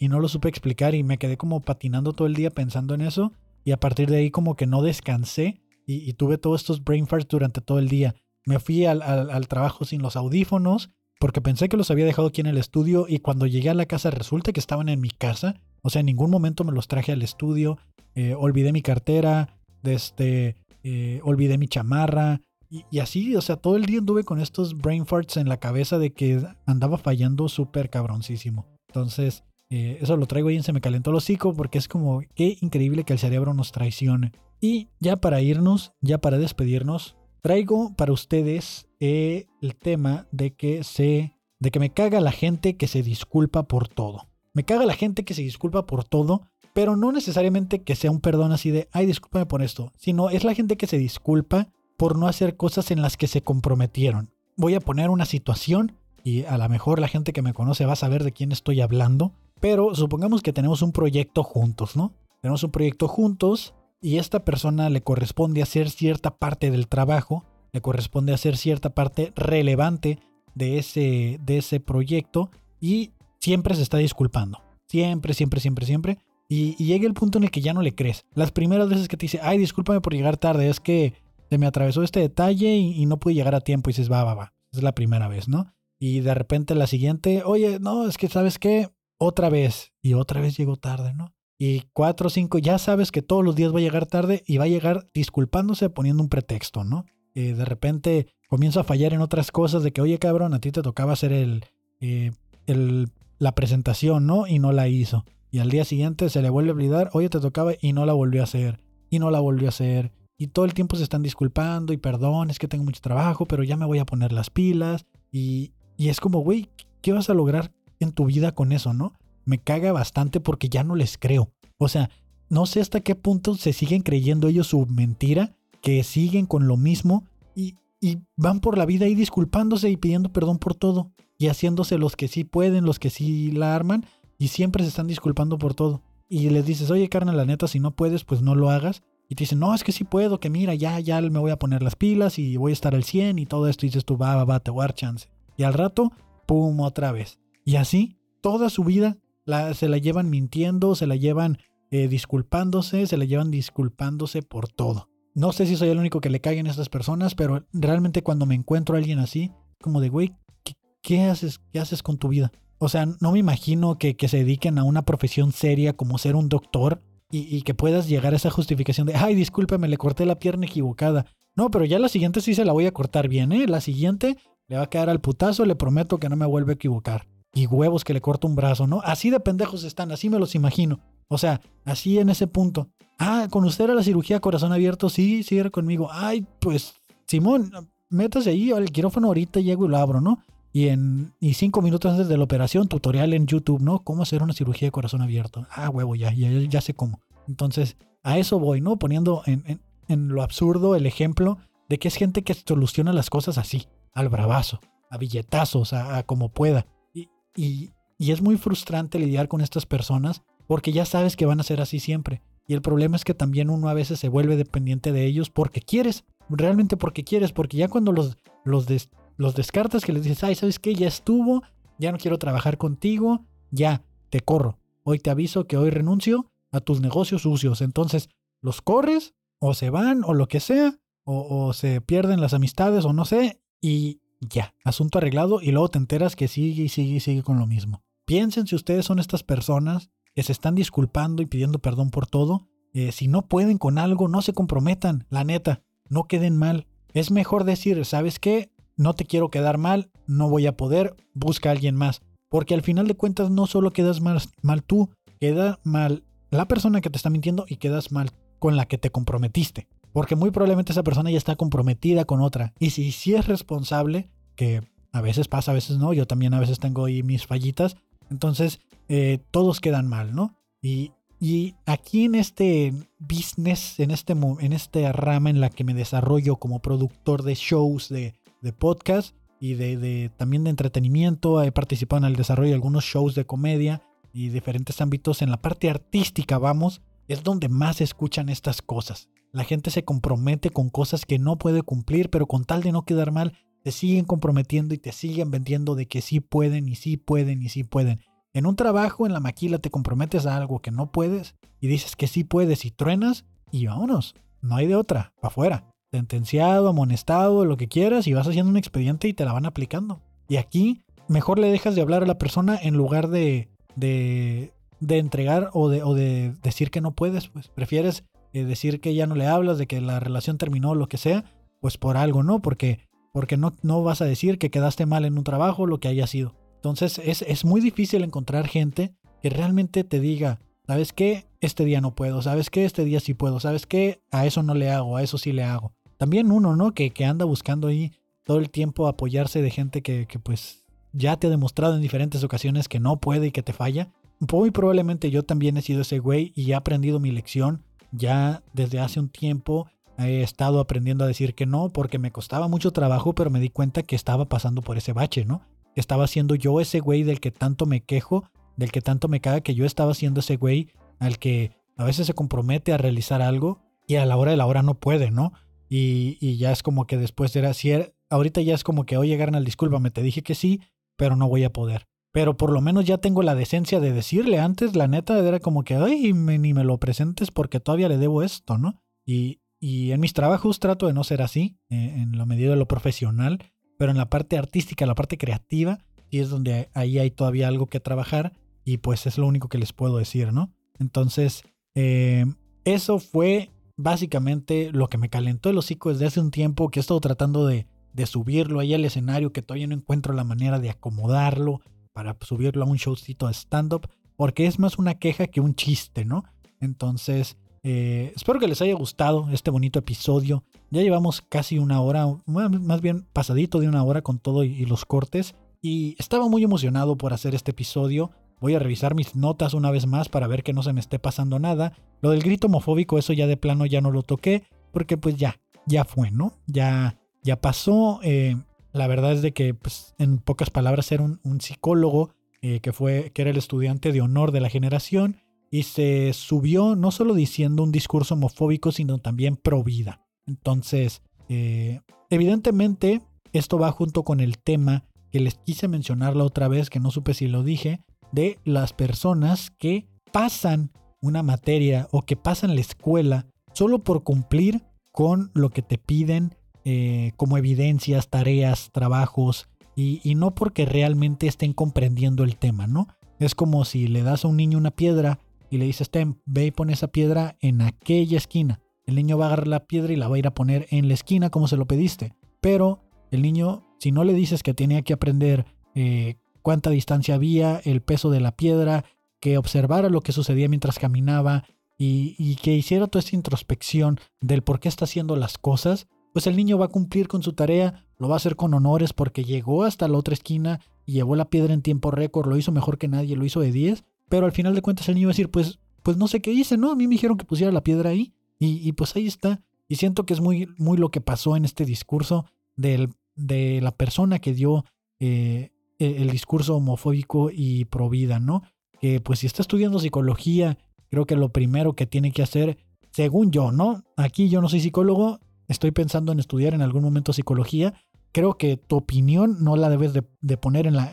Y, no lo supe explicar y me quedé como patinando todo el día pensando en eso. Y a partir de ahí como que no descansé y, tuve todos estos brain farts durante todo el día. Me fui al, trabajo sin los audífonos porque pensé que los había dejado aquí en el estudio y cuando llegué a la casa resulta que estaban en mi casa. O sea, en ningún momento me los traje al estudio. Eh, olvidé mi cartera, este, eh, olvidé mi chamarra. Y, y, así, o sea, todo el día anduve con estos brain farts en la cabeza de que andaba fallando súper cabroncísimo. Entonces, eh, eso lo traigo en Se me calentó el hocico porque es como, qué increíble que el cerebro nos traicione. Y ya para irnos, ya para despedirnos, traigo para ustedes eh, el tema de que se de que me caga la gente que se disculpa por todo. Me caga la gente que se disculpa por todo, pero no necesariamente que sea un perdón así de, ay, discúlpame por esto, sino es la gente que se disculpa por no hacer cosas en las que se comprometieron. Voy a poner una situación y a lo mejor la gente que me conoce va a saber de quién estoy hablando, pero supongamos que tenemos un proyecto juntos, ¿no? Tenemos un proyecto juntos y esta persona le corresponde hacer cierta parte del trabajo, le corresponde hacer cierta parte relevante de ese, de ese proyecto y siempre se está disculpando. Siempre, siempre, siempre, siempre. Y, llega el punto en el que ya no le crees. Las primeras veces que te dice, ay, discúlpame por llegar tarde, es que se me atravesó este detalle y, y no pude llegar a tiempo. Y dices, va, va, va. Es la primera vez, ¿no? Y de repente la siguiente, oye, no, es que sabes qué, otra vez. Y otra vez llegó tarde, ¿no? Y cuatro o cinco, ya sabes que todos los días va a llegar tarde y va a llegar disculpándose poniendo un pretexto, ¿no? Eh, de repente comienza a fallar en otras cosas de que, oye cabrón, a ti te tocaba hacer el, eh, el, la presentación, ¿no? Y no la hizo. Y al día siguiente se le vuelve a olvidar, oye, te tocaba y no la volvió a hacer. Y no la volvió a hacer. Y todo el tiempo se están disculpando y perdón, es que tengo mucho trabajo, pero ya me voy a poner las pilas. Y, y es como, güey, ¿qué vas a lograr en tu vida con eso, no? me caga bastante porque ya no les creo. O sea, no sé hasta qué punto se siguen creyendo ellos su mentira, que siguen con lo mismo y, y van por la vida ahí disculpándose y pidiendo perdón por todo y haciéndose los que sí pueden, los que sí la arman y siempre se están disculpando por todo. Y les dices, oye, carnal, la neta, si no puedes, pues no lo hagas. Y te dicen, no, es que sí puedo, que mira, ya, ya me voy a poner las pilas y voy a estar al 100 y todo esto. Y dices tú, va, va, va, te voy a chance. Y al rato, pum, otra vez. Y así, toda su vida se la llevan mintiendo, se la llevan eh, disculpándose, se la llevan disculpándose por todo. No sé si soy el único que le caigan estas personas, pero realmente cuando me encuentro a alguien así, como de, güey, ¿qué, ¿qué, haces? ¿Qué haces con tu vida? O sea, no me imagino que, se dediquen a una profesión seria como ser un doctor y, que puedas llegar a esa justificación de, ay, discúlpeme, le corté la pierna equivocada. No, pero ya la siguiente sí se la voy a cortar bien, ¿eh? La siguiente le va a quedar al putazo, le prometo que no me vuelve a equivocar y huevos que le corto un brazo, ¿no? Así de pendejos están, así me los imagino. O sea, así en ese punto. Ah, con usted era la cirugía corazón abierto, sí, sí, era conmigo. Ay, pues, Simón, métase ahí al quirófano ahorita, llego y lo abro, ¿no? Y en y cinco minutos antes de la operación, tutorial en YouTube, ¿no? Cómo hacer una cirugía de corazón abierto. Ah, huevo, ya, ya, ya sé cómo. Entonces, a eso voy, ¿no? Poniendo en, en, en lo absurdo el ejemplo de que es gente que soluciona las cosas así, al bravazo, a billetazos, a, a como pueda. Y, es muy frustrante lidiar con estas personas porque ya sabes que van a ser así siempre. Y el problema es que también uno a veces se vuelve dependiente de ellos porque quieres, realmente porque quieres, porque ya cuando los, los, los descartas que les dices, ay, ¿sabes qué? Ya estuvo, ya no quiero trabajar contigo, ya, te corro. Hoy te aviso que hoy renuncio a tus negocios sucios. Entonces, los corres o se van o lo que sea, o, o se pierden las amistades o no sé, y ya, asunto arreglado y luego te enteras que sigue y sigue y sigue con lo mismo. Piensen si ustedes son estas personas que se están disculpando y pidiendo perdón por todo. Eh, si no pueden con algo, no se comprometan, la neta, no queden mal. Es mejor decir, ¿sabes qué? No te quiero quedar mal, no voy a poder, busca a alguien más. Porque al final de cuentas no solo quedas mal, mal tú, queda mal la persona que te está mintiendo y quedas mal con la que te comprometiste. Porque muy probablemente esa persona ya está comprometida con otra. Y si, si es responsable, que a veces pasa, a veces no, yo también a veces tengo ahí mis fallitas, entonces eh, todos quedan mal, ¿no? Y, y aquí en este business, en, este, en esta rama en la que me desarrollo como productor de shows, de, de podcast y de, de- también de entretenimiento, he participado en el desarrollo de algunos shows de comedia y diferentes ámbitos en la parte artística, vamos, es donde más se escuchan estas cosas. La gente se compromete con cosas que no puede cumplir, pero con tal de no quedar mal, te siguen comprometiendo y te siguen vendiendo de que sí pueden y sí pueden y sí pueden. En un trabajo, en la maquila, te comprometes a algo que no puedes y dices que sí puedes y truenas y vámonos. No hay de otra, para afuera. Sentenciado, amonestado, lo que quieras y vas haciendo un expediente y te la van aplicando. Y aquí, mejor le dejas de hablar a la persona en lugar de, de, de entregar o de, o de decir que no puedes. Pues prefieres eh, decir que ya no le hablas, de que la relación terminó, lo que sea, pues por algo, ¿no? Porque, porque no, no vas a decir que quedaste mal en un trabajo, lo que haya sido. Entonces es, es muy difícil encontrar gente que realmente te diga, ¿sabes qué? Este día no puedo, ¿sabes qué? Este día sí puedo, ¿sabes qué? A eso no le hago, a eso sí le hago. También uno, ¿no? Que, que anda buscando ahí todo el tiempo apoyarse de gente que, que pues ya te ha demostrado en diferentes ocasiones que no puede y que te falla. Muy probablemente yo también he sido ese güey y he aprendido mi lección. Ya desde hace un tiempo he estado aprendiendo a decir que no porque me costaba mucho trabajo, pero me di cuenta que estaba pasando por ese bache, ¿no? Estaba siendo yo ese güey del que tanto me quejo, del que tanto me caga, que yo estaba siendo ese güey al que a veces se compromete a realizar algo y a la hora de la hora no puede, ¿no? Y, ya es como que después era, si ahorita ya es como que, oye, Garnal, discúlpame, te dije que sí, pero no voy a poder. Pero por lo menos ya tengo la decencia de decirle. Antes, la neta, era como que, ay, me- ni me lo presentes porque todavía le debo esto, ¿no? Y, y en mis trabajos trato de no ser así, eh, en la medida de lo profesional, pero en la parte artística, la parte creativa, sí es donde ahí hay todavía algo que trabajar y pues es lo único que les puedo decir, ¿no? Entonces, eh, eso fue básicamente lo que me calentó el hocico desde hace un tiempo que he estado tratando de, de subirlo ahí al escenario, que todavía no encuentro la manera de acomodarlo para subirlo a un showcito de stand-up, porque es más una queja que un chiste, ¿no? Entonces, eh, espero que les haya gustado este bonito episodio. Ya llevamos casi una hora, más bien pasadito de una hora con todo y, los cortes. Y estaba muy emocionado por hacer este episodio. Voy a revisar mis notas una vez más para ver que no se me esté pasando nada. Lo del grito homofóbico, eso ya de plano ya no lo toqué, porque pues ya, ya fue, ¿no? Ya, ya pasó. eh, la verdad es de que, pues, en pocas palabras, era un, un psicólogo eh, que fue, que era el estudiante de honor de la generación y se subió no solo diciendo un discurso homofóbico, sino también pro vida. Entonces, eh, evidentemente, esto va junto con el tema que les quise mencionar la otra vez, que no supe si lo dije, de las personas que pasan una materia o que pasan la escuela solo por cumplir con lo que te piden eh, como evidencias, tareas, trabajos, y, y no porque realmente estén comprendiendo el tema, ¿no? Es como si le das a un niño una piedra y le dices, Ten, ve y pon esa piedra en aquella esquina. El niño va a agarrar la piedra y la va a ir a poner en la esquina como se lo pediste. Pero el niño, si no le dices que tenía que aprender eh, cuánta distancia había, el peso de la piedra, que observara lo que sucedía mientras caminaba y, y que hiciera toda esta introspección del por qué está haciendo las cosas, pues el niño va a cumplir con su tarea, lo va a hacer con honores porque llegó hasta la otra esquina y llevó la piedra en tiempo récord, lo hizo mejor que nadie, lo hizo de 10, pero al final de cuentas el niño va a decir, pues, pues no sé qué hice, ¿no? A mí me dijeron que pusiera la piedra ahí y, y pues ahí está. Y siento que es muy, muy lo que pasó en este discurso del, de la persona que dio eh, el, discurso homofóbico y pro vida, ¿no? Que pues si está estudiando psicología, creo que lo primero que tiene que hacer, según yo, ¿no? Aquí yo no soy psicólogo, estoy pensando en estudiar en algún momento psicología, creo que tu opinión no la debes de, de poner en la...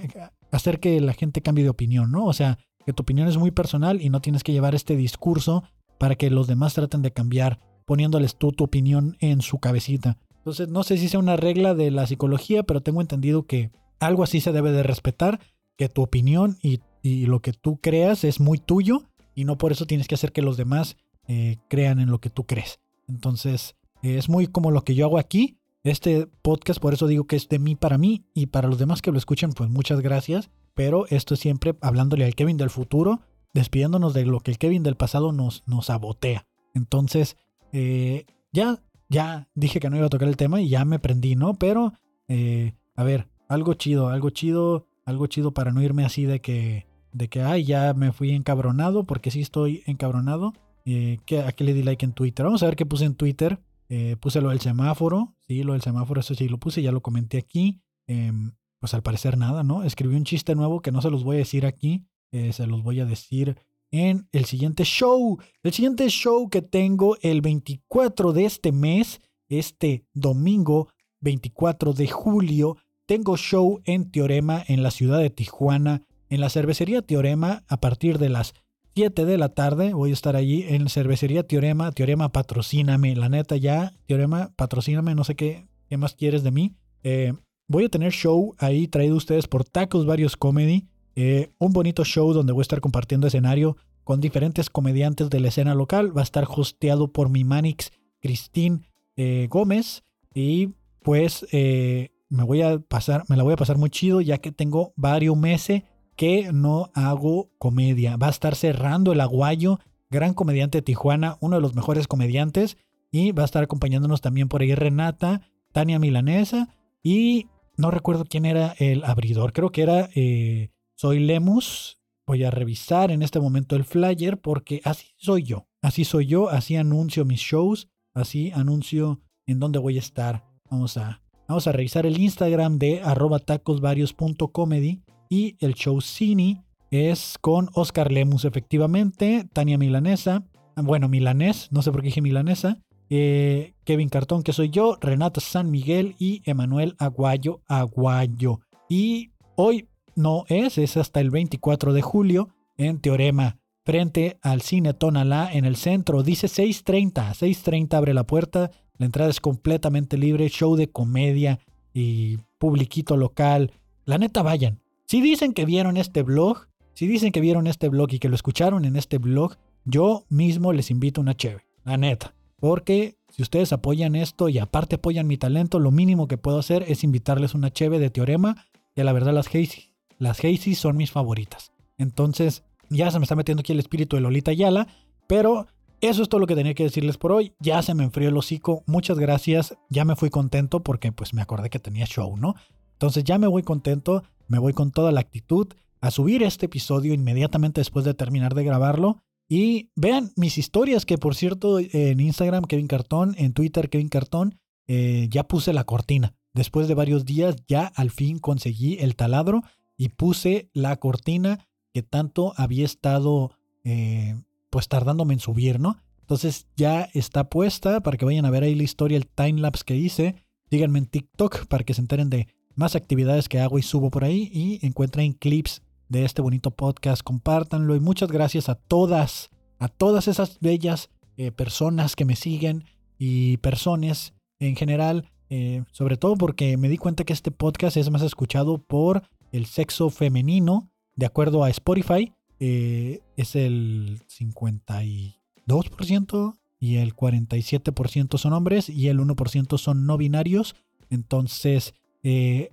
hacer que la gente cambie de opinión, ¿no? O sea, que tu opinión es muy personal y no tienes que llevar este discurso para que los demás traten de cambiar, poniéndoles tú tu opinión en su cabecita. Entonces, no sé si sea una regla de la psicología, pero tengo entendido que algo así se debe de respetar, que tu opinión y, lo que tú creas es muy tuyo y no por eso tienes que hacer que los demás eh, crean en lo que tú crees. Entonces, eh, es muy como lo que yo hago aquí. Este podcast, por eso digo que es de mí para mí y para los demás que lo escuchen, pues muchas gracias. Pero esto es siempre hablándole al Kevin del futuro, despidiéndonos de lo que el Kevin del pasado nos, nos sabotea. Entonces, eh, ya, ya dije que no iba a tocar el tema y ya me prendí, ¿no? Pero, eh, a ver, algo chido, algo chido, algo chido para no irme así de que, de que, ay, ya me fui encabronado, porque sí estoy encabronado. Eh, ¿A qué le di like en Twitter? Vamos a ver qué puse en Twitter. Eh, puse lo del semáforo, sí, lo del semáforo, eso sí lo puse, ya lo comenté aquí. Em, pues al parecer nada, ¿no? Escribí un chiste nuevo que no se los voy a decir aquí, eh, se los voy a decir en el siguiente show. El siguiente show que tengo el 24 de este mes, este domingo 24 de julio, tengo show en Teorema en la ciudad de Tijuana, en la cervecería Teorema a partir de las 7 de la tarde. Voy a estar allí en cervecería Teorema. Teorema, patrocíname. La neta, ya, Teorema, patrocíname. No sé qué, qué más quieres de mí. Eh, voy a tener show ahí traído ustedes por Tacos Varios Comedy. Eh, un bonito show donde voy a estar compartiendo escenario con diferentes comediantes de la escena local. Va a estar hosteado por mi Manix Cristín eh, Gómez. Y pues eh, me voy a pasar, me la voy a pasar muy chido ya que tengo varios meses que no hago comedia. Va a estar cerrando el Aguayo, gran comediante de Tijuana, uno de los mejores comediantes. Y va a estar acompañándonos también por ahí Renata, Tania Milanesa y no recuerdo quién era el abridor. Creo que era eh, Soy Lemus. Voy a revisar en este momento el flyer porque así soy yo. Así soy yo, así anuncio mis shows, así anuncio en dónde voy a estar. Vamos a, vamos a revisar el Instagram de tacosvarios.comedy y el show Cine es con Oscar Lemus, efectivamente, Tania Milanesa, bueno, Milanés, no sé por qué dije Milanesa, eh, Kevin Cartón, que soy yo, Renata San Miguel y Emanuel Aguayo Aguayo. Y hoy no es, es hasta el 24 de julio en Teorema, frente al cine Tonalá en el centro. Dice 6.30, 6.30 abre la puerta, la entrada es completamente libre, show de comedia y publiquito local. La neta, vayan. Si dicen que vieron este blog, si dicen que vieron este blog y que lo escucharon en este blog, yo mismo les invito una chévere, la neta. Porque si ustedes apoyan esto y aparte apoyan mi talento, lo mínimo que puedo hacer es invitarles una cheve de teorema. Y a la verdad las Hazy, las son mis favoritas. Entonces, ya se me está metiendo aquí el espíritu de Lolita Yala. Pero eso es todo lo que tenía que decirles por hoy. Ya se me enfrió el hocico. Muchas gracias. Ya me fui contento porque pues me acordé que tenía show, ¿no? Entonces ya me voy contento me voy con toda la actitud a subir este episodio inmediatamente después de terminar de grabarlo. Y vean mis historias, que por cierto, en Instagram, Kevin Cartón, en Twitter, Kevin Cartón, eh, ya puse la cortina. Después de varios días, ya al fin conseguí el taladro y puse la cortina que tanto había estado, eh, pues tardándome en subir, ¿no? Entonces ya está puesta para que vayan a ver ahí la historia, el timelapse que hice. Síganme en TikTok para que se enteren de más actividades que hago y subo por ahí y encuentren clips de este bonito podcast, compártanlo y muchas gracias a todas, a todas esas bellas eh, personas que me siguen y personas en general, eh, sobre todo porque me di cuenta que este podcast es más escuchado por el sexo femenino, de acuerdo a Spotify, eh, es el 52% y el 47% son hombres y el 1% son no binarios. Entonces,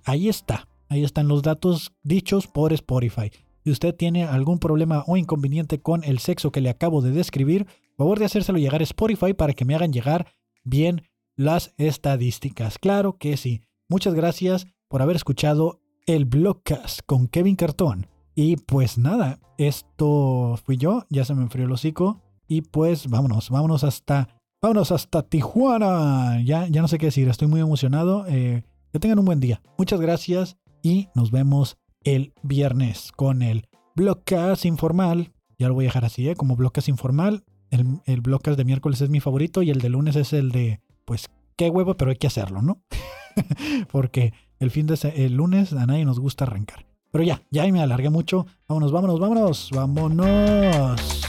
ahí está. Ahí están los datos dichos por Spotify. Si usted tiene algún problema o inconveniente con el sexo que le acabo de describir, favor de hacérselo llegar a Spotify para que me hagan llegar bien las estadísticas. Claro que sí. Muchas gracias por haber escuchado el Blogcast con Kevin Cartón. Y pues nada, esto fui yo, ya se me enfrió el hocico. Y pues vámonos, vámonos hasta, vámonos hasta Tijuana. Ya, ya no sé qué decir, estoy muy emocionado. Eh, que tengan un buen día. Muchas gracias y nos vemos el viernes con el Blogcast informal. Ya lo voy a dejar así, ¿eh? como Blogcast informal. El, el de miércoles es mi favorito y el de lunes es el de, pues, qué huevo, pero hay que hacerlo, ¿no? Porque el fin de el lunes a nadie nos gusta arrancar. Pero ya, ya me alargué mucho. Vámonos, vámonos, vámonos, vámonos.